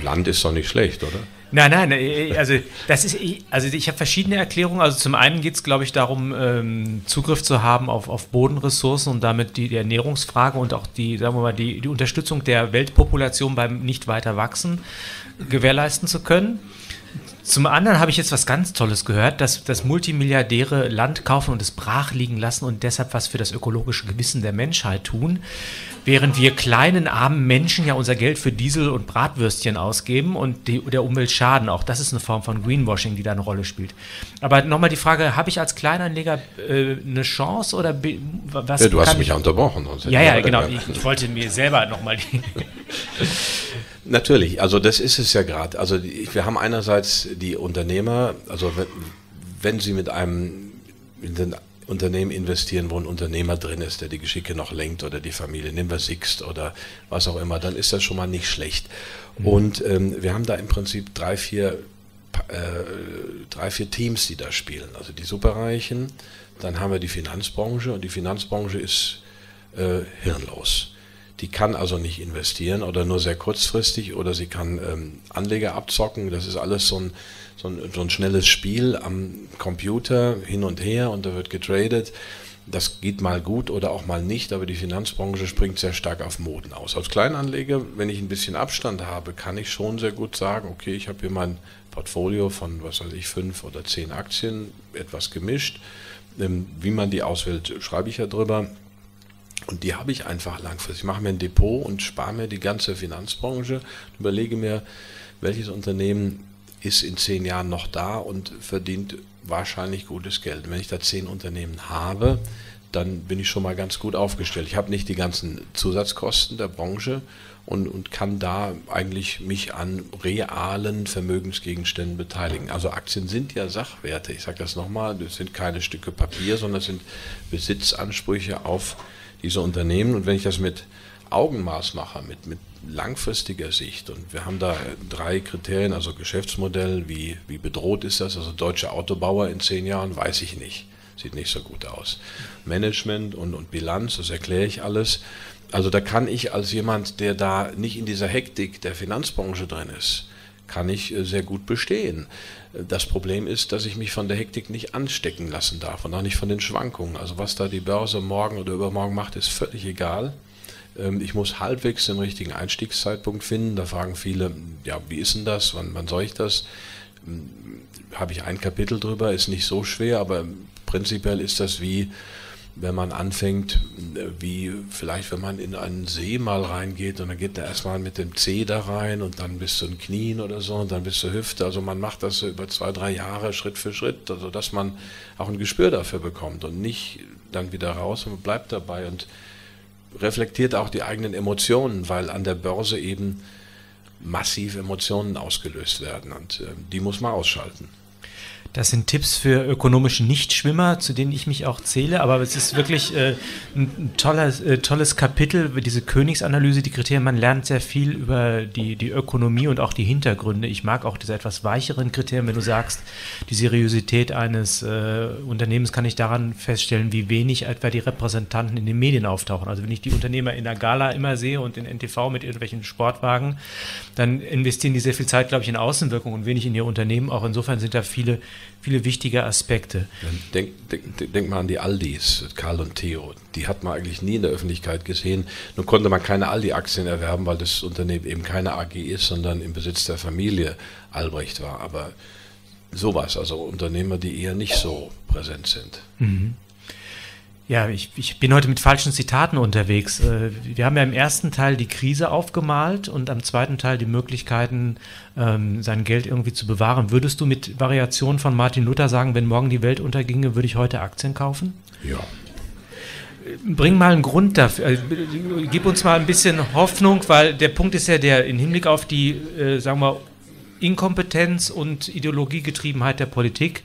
Land ist doch nicht schlecht, oder? Nein, nein, äh, also das ist, also ich habe verschiedene Erklärungen. Also zum einen geht es, glaube ich, darum, ähm, Zugriff zu haben auf, auf Bodenressourcen und damit die, die, Ernährungsfrage und auch die, sagen wir mal, die, die Unterstützung der Weltpopulation beim nicht weiter wachsen gewährleisten zu können. Zum anderen habe ich jetzt was ganz Tolles gehört, dass, dass Multimilliardäre Land kaufen und es brach liegen lassen und deshalb was für das ökologische Gewissen der Menschheit tun, während wir kleinen armen Menschen ja unser Geld für Diesel und Bratwürstchen ausgeben und die, der Umwelt schaden. Auch das ist eine Form von Greenwashing, die da eine Rolle spielt. Aber nochmal die Frage, habe ich als Kleinanleger äh, eine Chance oder was? Ja, du hast mich ja unterbrochen. Ja, ja, genau. Ich, ich wollte mir selber nochmal die Natürlich, also das ist es ja gerade. Also wir haben einerseits die Unternehmer, also wenn, wenn sie mit einem in Unternehmen investieren, wo ein Unternehmer drin ist, der die Geschicke noch lenkt oder die Familie, nehmen wir Sixt oder was auch immer, dann ist das schon mal nicht schlecht. Mhm. Und ähm, wir haben da im Prinzip drei, vier, äh, drei, vier Teams, die da spielen. Also die Superreichen, dann haben wir die Finanzbranche und die Finanzbranche ist äh, hirnlos. Die kann also nicht investieren oder nur sehr kurzfristig oder sie kann ähm, Anleger abzocken. Das ist alles so ein, so, ein, so ein schnelles Spiel am Computer hin und her und da wird getradet. Das geht mal gut oder auch mal nicht, aber die Finanzbranche springt sehr stark auf Moden aus. Als Kleinanleger, wenn ich ein bisschen Abstand habe, kann ich schon sehr gut sagen, okay, ich habe hier mein Portfolio von, was weiß ich, fünf oder zehn Aktien, etwas gemischt. Ähm, wie man die auswählt, schreibe ich ja drüber. Und die habe ich einfach langfristig. Ich mache mir ein Depot und spare mir die ganze Finanzbranche, überlege mir, welches Unternehmen ist in zehn Jahren noch da und verdient wahrscheinlich gutes Geld. Wenn ich da zehn Unternehmen habe, dann bin ich schon mal ganz gut aufgestellt. Ich habe nicht die ganzen Zusatzkosten der Branche und, und kann da eigentlich mich an realen Vermögensgegenständen beteiligen. Also Aktien sind ja Sachwerte. Ich sage das nochmal, das sind keine Stücke Papier, sondern es sind Besitzansprüche auf dieser Unternehmen. Und wenn ich das mit Augenmaß mache, mit, mit langfristiger Sicht, und wir haben da drei Kriterien, also Geschäftsmodell, wie, wie bedroht ist das, also deutsche Autobauer in zehn Jahren, weiß ich nicht. Sieht nicht so gut aus. Management und, und Bilanz, das erkläre ich alles. Also da kann ich als jemand, der da nicht in dieser Hektik der Finanzbranche drin ist, kann ich äh, sehr gut bestehen. Das Problem ist, dass ich mich von der Hektik nicht anstecken lassen darf und auch nicht von den Schwankungen. Also was da die Börse morgen oder übermorgen macht, ist völlig egal. Ähm, ich muss halbwegs den richtigen Einstiegszeitpunkt finden. Da fragen viele, ja, wie ist denn das? Wann, wann soll ich das? Hm, habe ich ein Kapitel drüber, ist nicht so schwer, aber prinzipiell ist das wie wenn man anfängt, wie vielleicht, wenn man in einen See mal reingeht und dann geht er erstmal mit dem Zeh da rein und dann bis zu den Knien oder so und dann bis zur Hüfte. Also man macht das so über zwei, drei Jahre Schritt für Schritt, also dass man auch ein Gespür dafür bekommt und nicht dann wieder raus und bleibt dabei und reflektiert auch die eigenen Emotionen, weil an der Börse eben massiv Emotionen ausgelöst werden und äh, die muss man ausschalten. Das sind Tipps für ökonomische Nichtschwimmer, zu denen ich mich auch zähle. Aber es ist wirklich äh, ein tolles, äh, tolles Kapitel, diese Königsanalyse, die Kriterien. Man lernt sehr viel über die, die Ökonomie und auch die Hintergründe. Ich mag auch diese etwas weicheren Kriterien, wenn du sagst, die Seriosität eines äh, Unternehmens kann ich daran feststellen, wie wenig etwa die Repräsentanten in den Medien auftauchen. Also wenn ich die Unternehmer in der Gala immer sehe und in NTV mit irgendwelchen Sportwagen, dann investieren die sehr viel Zeit, glaube ich, in Außenwirkung und wenig in ihr Unternehmen. Auch insofern sind da viele viele wichtige Aspekte. Denk, denk, denk, mal an die Aldis, Karl und Theo. Die hat man eigentlich nie in der Öffentlichkeit gesehen. Nun konnte man keine Aldi-Aktien erwerben, weil das Unternehmen eben keine AG ist, sondern im Besitz der Familie Albrecht war. Aber sowas, also Unternehmer, die eher nicht so präsent sind. Mhm. Ja, ich, ich bin heute mit falschen Zitaten unterwegs. Äh, wir haben ja im ersten Teil die Krise aufgemalt und am zweiten Teil die Möglichkeiten, ähm, sein Geld irgendwie zu bewahren. Würdest du mit Variationen von Martin Luther sagen, wenn morgen die Welt unterginge, würde ich heute Aktien kaufen? Ja. Bring mal einen Grund dafür. Äh, gib uns mal ein bisschen Hoffnung, weil der Punkt ist ja der, im Hinblick auf die, äh, sagen wir, Inkompetenz und Ideologiegetriebenheit der Politik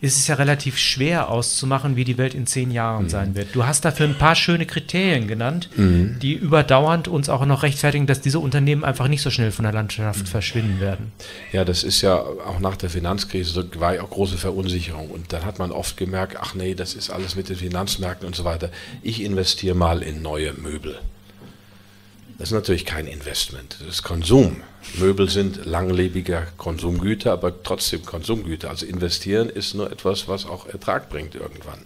ist es ja relativ schwer auszumachen, wie die Welt in zehn Jahren mhm. sein wird. Du hast dafür ein paar schöne Kriterien genannt, mhm. die überdauernd uns auch noch rechtfertigen, dass diese Unternehmen einfach nicht so schnell von der Landschaft mhm. verschwinden werden. Ja, das ist ja auch nach der Finanzkrise, so war ja auch große Verunsicherung. Und dann hat man oft gemerkt, ach nee, das ist alles mit den Finanzmärkten und so weiter. Ich investiere mal in neue Möbel Das ist natürlich kein Investment, das ist Konsum. Möbel sind langlebiger Konsumgüter, aber trotzdem Konsumgüter. Also investieren ist nur etwas, was auch Ertrag bringt irgendwann.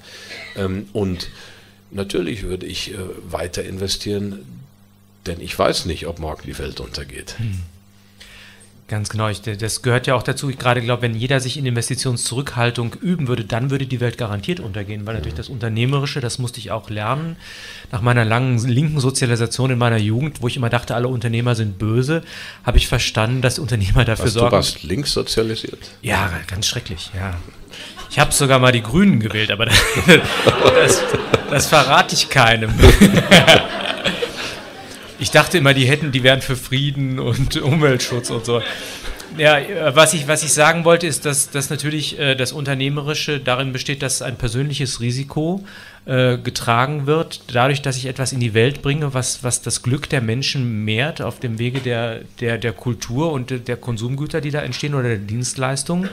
Ähm, und natürlich würde ich äh, weiter investieren, denn ich weiß nicht, ob morgen die Welt untergeht. Hm. Ganz genau. Ich, das gehört ja auch dazu. Ich gerade glaube, wenn jeder sich in Investitionszurückhaltung üben würde, dann würde die Welt garantiert untergehen, weil natürlich das Unternehmerische, das musste ich auch lernen. Nach meiner langen linken Sozialisation in meiner Jugend, wo ich immer dachte, alle Unternehmer sind böse, habe ich verstanden, dass Unternehmer dafür Was, sorgen. Du warst links sozialisiert? Ja, ganz schrecklich, ja. Ich habe sogar mal die Grünen gewählt, aber das, das, das verrate ich keinem. Ich dachte immer, die hätten, die wären für Frieden und Umweltschutz und so. Ja, was ich, was ich sagen wollte, ist, dass, dass natürlich äh, das Unternehmerische darin besteht, dass ein persönliches Risiko äh, getragen wird, dadurch, dass ich etwas in die Welt bringe, was, was das Glück der Menschen mehrt auf dem Wege der, der, der Kultur und der Konsumgüter, die da entstehen oder der Dienstleistungen.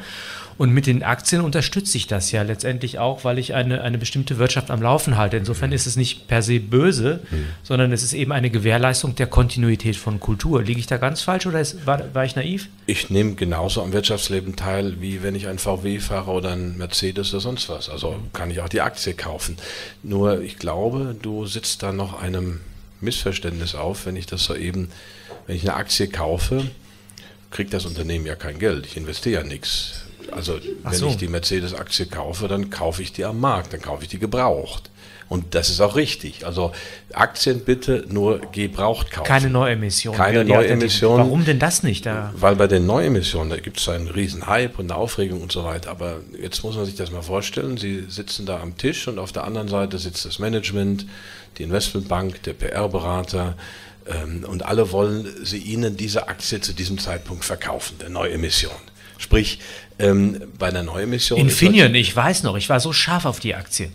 Und mit den Aktien unterstütze ich das ja letztendlich auch, weil ich eine, eine bestimmte Wirtschaft am Laufen halte. Insofern ist es nicht per se böse, mhm. sondern es ist eben eine Gewährleistung der Kontinuität von Kultur. Liege ich da ganz falsch oder ist, war, war ich naiv? Ich nehme genauso am Wirtschaftsleben teil, wie wenn ich einen VW fahre oder einen Mercedes oder sonst was. Also kann ich auch die Aktie kaufen. Nur ich glaube, du sitzt da noch einem Missverständnis auf, wenn ich das so eben, wenn ich eine Aktie kaufe, kriegt das Unternehmen ja kein Geld. Ich investiere ja nichts also wenn so. ich die Mercedes-Aktie kaufe, dann kaufe ich die am Markt, dann kaufe ich die gebraucht. Und das ist auch richtig. Also Aktien bitte nur gebraucht kaufen. Keine Neuemission. Keine Neuemission. Warum denn das nicht? Da? Weil bei den Neuemissionen, da gibt es einen riesen Hype und eine Aufregung und so weiter. Aber jetzt muss man sich das mal vorstellen. Sie sitzen da am Tisch und auf der anderen Seite sitzt das Management, die Investmentbank, der PR-Berater, ähm, und alle wollen sie Ihnen diese Aktie zu diesem Zeitpunkt verkaufen, der Neuemission. Sprich, ähm, bei einer Neuemission. Infineon, ich weiß noch, ich war so scharf auf die Aktie.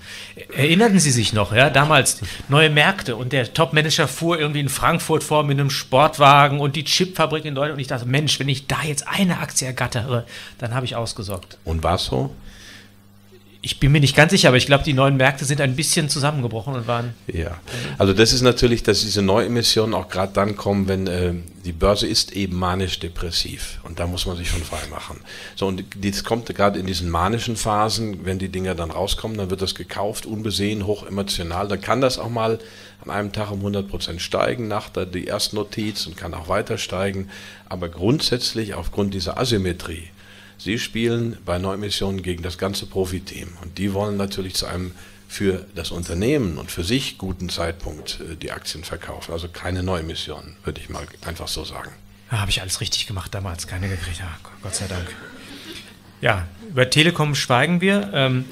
Erinnerten Sie sich noch, ja, damals neue Märkte und der Top-Manager fuhr irgendwie in Frankfurt vor mit einem Sportwagen und die Chipfabrik in Deutschland und ich dachte, Mensch, wenn ich da jetzt eine Aktie ergattere, dann habe ich ausgesorgt. Und war so? Ich bin mir nicht ganz sicher, aber ich glaube, die neuen Märkte sind ein bisschen zusammengebrochen und waren. Ja, also das ist natürlich, dass diese Neuemissionen auch gerade dann kommen, wenn äh, die Börse ist eben manisch-depressiv und da muss man sich von frei machen. So und das kommt gerade in diesen manischen Phasen, wenn die Dinger dann rauskommen, dann wird das gekauft, unbesehen, hochemotional. Dann kann das auch mal an einem Tag um 100 Prozent steigen nach der die erste Notiz und kann auch weiter steigen. Aber grundsätzlich aufgrund dieser Asymmetrie Sie spielen bei Neumissionen gegen das ganze Profiteam und die wollen natürlich zu einem für das Unternehmen und für sich guten Zeitpunkt äh, die Aktien verkaufen. Also keine Neuemissionen, würde ich mal einfach so sagen. Ja, Habe ich alles richtig gemacht damals, keine gekriegt. Ja, Gott sei Dank. Ja, über Telekom schweigen wir. Ähm,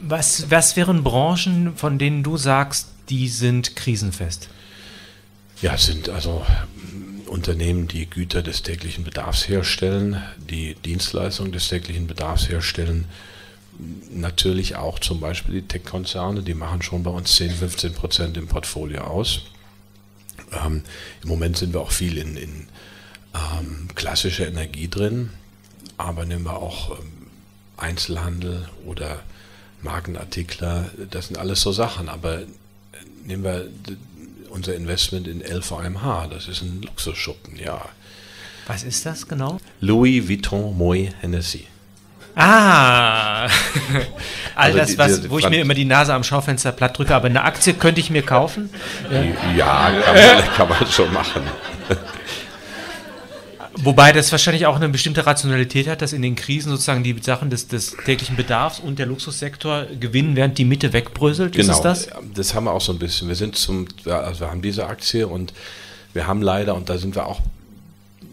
was, was wären Branchen, von denen du sagst, die sind krisenfest? Ja, sind also Unternehmen, die Güter des täglichen Bedarfs herstellen, die Dienstleistungen des täglichen Bedarfs herstellen. Natürlich auch zum Beispiel die Tech-Konzerne, die machen schon bei uns 10, 15 Prozent im Portfolio aus. Ähm, Im Moment sind wir auch viel in, in ähm, klassischer Energie drin, aber nehmen wir auch ähm, Einzelhandel oder Markenartikler, das sind alles so Sachen. Aber nehmen wir unser Investment in LVMH. Das ist ein Luxusschuppen, ja. Was ist das genau? Louis Vuitton Moët Hennessy. Ah, all also das, was, wo ich mir immer die Nase am Schaufenster platt drücke, aber eine Aktie könnte ich mir kaufen? Ja, ja kann, man, kann man schon machen. Wobei das wahrscheinlich auch eine bestimmte Rationalität hat, dass in den Krisen sozusagen die Sachen des, des täglichen Bedarfs und der Luxussektor gewinnen, während die Mitte wegbröselt. Genau, ist das? Das haben wir auch so ein bisschen. Wir sind zum, also wir haben diese Aktie und wir haben leider, und da sind wir auch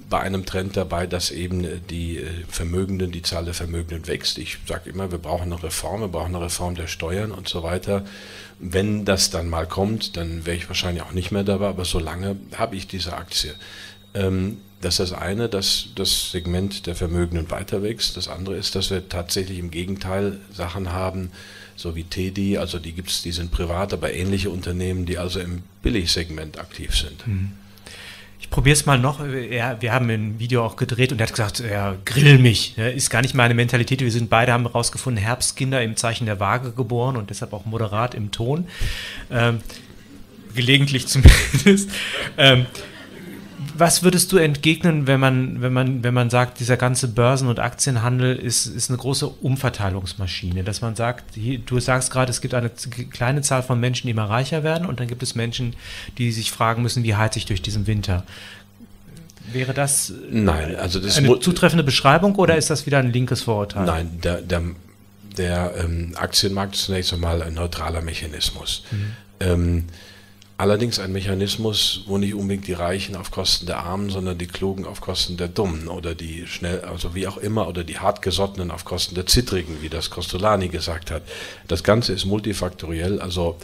bei einem Trend dabei, dass eben die äh, Vermögenden, die Zahl der Vermögenden wächst. Ich sage immer, wir brauchen eine Reform, wir brauchen eine Reform der Steuern und so weiter. Wenn das dann mal kommt, dann wäre ich wahrscheinlich auch nicht mehr dabei, aber solange habe ich diese Aktie. Ähm, das ist das eine, dass das Segment der Vermögenden weiter wächst. Das andere ist, dass wir tatsächlich im Gegenteil Sachen haben, so wie Teddy, also die gibt es, die sind privat, aber ähnliche Unternehmen, die also im Billigsegment aktiv sind. Mhm. Ich probiere es mal noch. Ja, wir haben ein Video auch gedreht und er hat gesagt, ja, grill mich. Ist gar nicht meine Mentalität. Wir sind beide, haben herausgefunden, Herbstkinder im Zeichen der Waage geboren und deshalb auch moderat im Ton. Ähm, gelegentlich zumindest. Ähm, was würdest du entgegnen, wenn man, wenn man, wenn man sagt, dieser ganze Börsen- und Aktienhandel ist, ist eine große Umverteilungsmaschine, dass man sagt, hier, du sagst gerade, es gibt eine kleine Zahl von Menschen, die immer reicher werden und dann gibt es Menschen, die sich fragen müssen, wie heizt ich durch diesen Winter? Wäre das, Nein, also das eine zutreffende Beschreibung oder ist das wieder ein linkes Vorurteil? Nein, der, der, der ähm, Aktienmarkt ist zunächst einmal ein neutraler Mechanismus. Mhm. Ähm, Allerdings ein Mechanismus, wo nicht unbedingt die Reichen auf Kosten der Armen, sondern die Klugen auf Kosten der Dummen oder die schnell, also wie auch immer, oder die Hartgesottenen auf Kosten der Zittrigen, wie das Costolani gesagt hat. Das Ganze ist multifaktoriell, also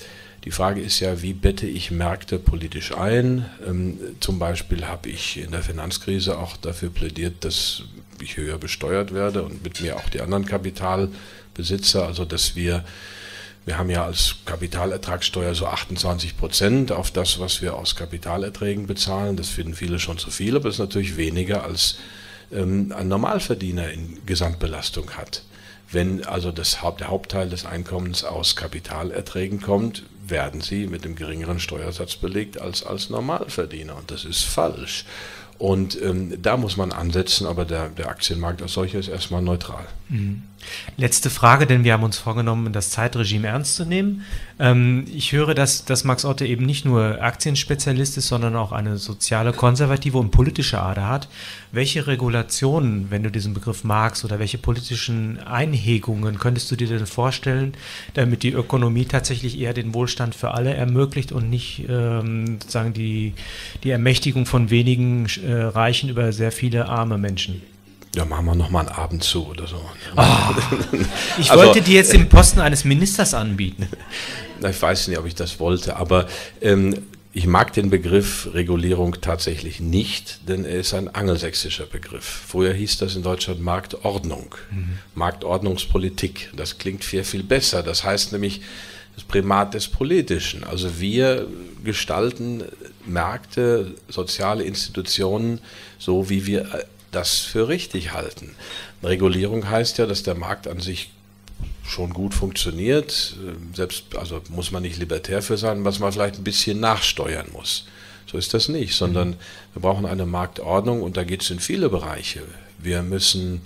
die Frage ist ja, wie bette ich Märkte politisch ein? Ähm, zum Beispiel habe ich in der Finanzkrise auch dafür plädiert, dass ich höher besteuert werde und mit mir auch die anderen Kapitalbesitzer, also dass wir wir haben ja als Kapitalertragssteuer so 28 Prozent auf das, was wir aus Kapitalerträgen bezahlen. Das finden viele schon zu viel, aber es ist natürlich weniger als ähm, ein Normalverdiener in Gesamtbelastung hat. Wenn also das Haupt, der Hauptteil des Einkommens aus Kapitalerträgen kommt, werden sie mit dem geringeren Steuersatz belegt als als Normalverdiener. Und das ist falsch. Und ähm, da muss man ansetzen, aber der, der Aktienmarkt als solcher ist erstmal neutral. Mhm. Letzte Frage, denn wir haben uns vorgenommen, das Zeitregime ernst zu nehmen. Ähm, ich höre, dass, dass Max Otte eben nicht nur Aktienspezialist ist, sondern auch eine soziale, konservative und politische Ader hat. Welche Regulationen, wenn du diesen Begriff magst, oder welche politischen Einhegungen könntest du dir denn vorstellen, damit die Ökonomie tatsächlich eher den Wohlstand für alle ermöglicht und nicht ähm, sozusagen die, die Ermächtigung von wenigen äh, Reichen über sehr viele arme Menschen? Ja, machen wir nochmal einen Abend zu oder so. Oh, ich also, wollte dir jetzt den Posten eines Ministers anbieten. Ich weiß nicht, ob ich das wollte, aber ähm, ich mag den Begriff Regulierung tatsächlich nicht, denn er ist ein angelsächsischer Begriff. Früher hieß das in Deutschland Marktordnung, mhm. Marktordnungspolitik. Das klingt viel, viel besser. Das heißt nämlich das Primat des Politischen. Also wir gestalten Märkte, soziale Institutionen so, wie wir das für richtig halten. Regulierung heißt ja, dass der Markt an sich schon gut funktioniert. Selbst, also muss man nicht libertär für sein, was man vielleicht ein bisschen nachsteuern muss. So ist das nicht, sondern mhm. wir brauchen eine Marktordnung und da geht es in viele Bereiche. Wir müssen,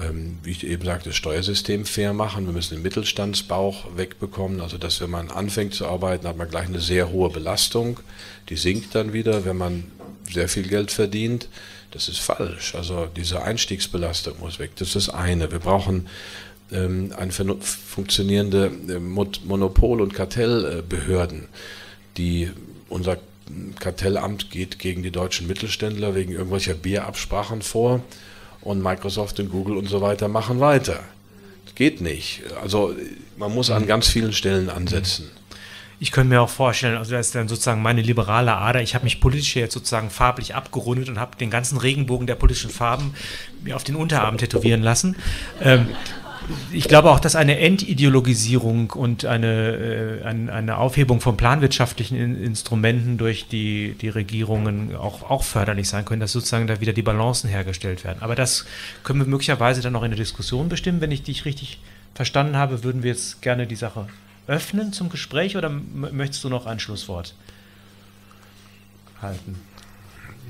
ähm, wie ich eben sagte, das Steuersystem fair machen. Wir müssen den Mittelstandsbauch wegbekommen. Also, dass wenn man anfängt zu arbeiten, hat man gleich eine sehr hohe Belastung. Die sinkt dann wieder, wenn man sehr viel Geld verdient. Das ist falsch. Also diese Einstiegsbelastung muss weg. Das ist das eine. Wir brauchen ähm, eine funktionierende äh, Monopol- und Kartellbehörden, die unser Kartellamt geht gegen die deutschen Mittelständler wegen irgendwelcher Bierabsprachen vor und Microsoft und Google und so weiter machen weiter. Das geht nicht. Also man muss an ganz vielen Stellen ansetzen. Ich könnte mir auch vorstellen, also das ist dann sozusagen meine liberale Ader. Ich habe mich politisch jetzt sozusagen farblich abgerundet und habe den ganzen Regenbogen der politischen Farben mir auf den Unterarm tätowieren lassen. Ähm, ich glaube auch, dass eine Entideologisierung und eine, äh, eine, Aufhebung von planwirtschaftlichen Instrumenten durch die, die Regierungen auch, auch förderlich sein können, dass sozusagen da wieder die Balancen hergestellt werden. Aber das können wir möglicherweise dann noch in der Diskussion bestimmen. Wenn ich dich richtig verstanden habe, würden wir jetzt gerne die Sache öffnen zum Gespräch oder möchtest du noch ein Schlusswort halten?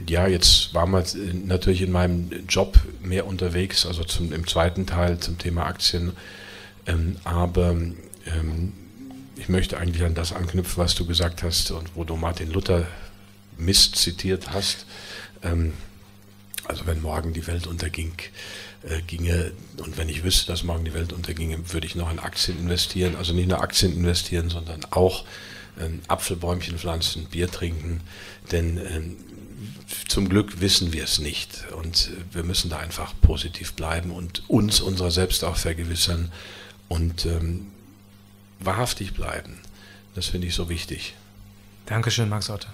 Ja, jetzt waren wir natürlich in meinem Job mehr unterwegs, also zum, im zweiten Teil zum Thema Aktien. Ähm, aber ähm, ich möchte eigentlich an das anknüpfen, was du gesagt hast und wo du Martin Luther Mist zitiert hast. Ähm, also wenn morgen die Welt unterging, äh, ginge und wenn ich wüsste, dass morgen die Welt unterginge, würde ich noch in Aktien investieren. Also nicht nur Aktien investieren, sondern auch ähm, Apfelbäumchen pflanzen, Bier trinken. Denn ähm, zum Glück wissen wir es nicht. Und äh, wir müssen da einfach positiv bleiben und uns unserer selbst auch vergewissern und ähm, wahrhaftig bleiben. Das finde ich so wichtig. Dankeschön, Max Otte.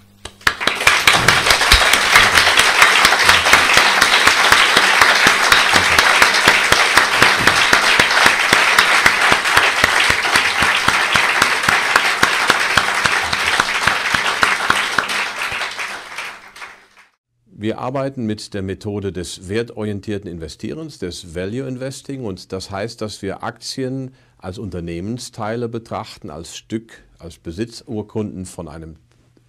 Wir arbeiten mit der Methode des wertorientierten Investierens, des Value Investing. Und das heißt, dass wir Aktien als Unternehmensteile betrachten, als Stück, als Besitzurkunden von einem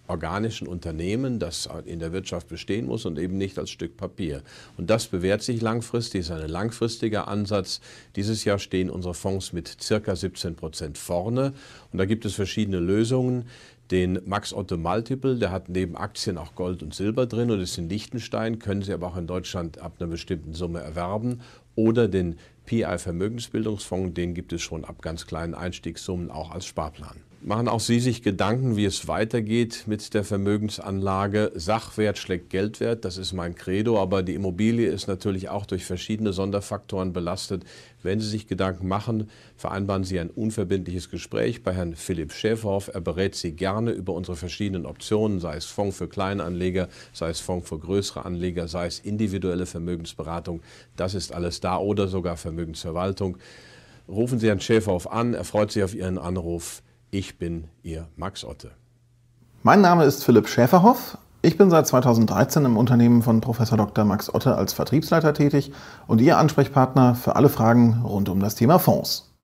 organischen Unternehmen, das in der Wirtschaft bestehen muss und eben nicht als Stück Papier. Und das bewährt sich langfristig, ist ein langfristiger Ansatz. Dieses Jahr stehen unsere Fonds mit circa 17 Prozent vorne und da gibt es verschiedene Lösungen. Den Max Otto Multiple, der hat neben Aktien auch Gold und Silber drin und ist in Liechtenstein, können Sie aber auch in Deutschland ab einer bestimmten Summe erwerben. Oder den PI Vermögensbildungsfonds, den gibt es schon ab ganz kleinen Einstiegssummen auch als Sparplan. Machen auch Sie sich Gedanken, wie es weitergeht mit der Vermögensanlage? Sachwert schlägt Geldwert, das ist mein Credo, aber die Immobilie ist natürlich auch durch verschiedene Sonderfaktoren belastet. Wenn Sie sich Gedanken machen, vereinbaren Sie ein unverbindliches Gespräch bei Herrn Philipp Schäferhoff. Er berät Sie gerne über unsere verschiedenen Optionen, sei es Fonds für Kleinanleger, sei es Fonds für größere Anleger, sei es individuelle Vermögensberatung. Das ist alles da oder sogar Vermögensverwaltung. Rufen Sie Herrn Schäferhoff an, er freut sich auf Ihren Anruf. Ich bin Ihr Max Otte. Mein Name ist Philipp Schäferhoff. Ich bin seit 2013 im Unternehmen von Professor Dr. Max Otte als Vertriebsleiter tätig und Ihr Ansprechpartner für alle Fragen rund um das Thema Fonds.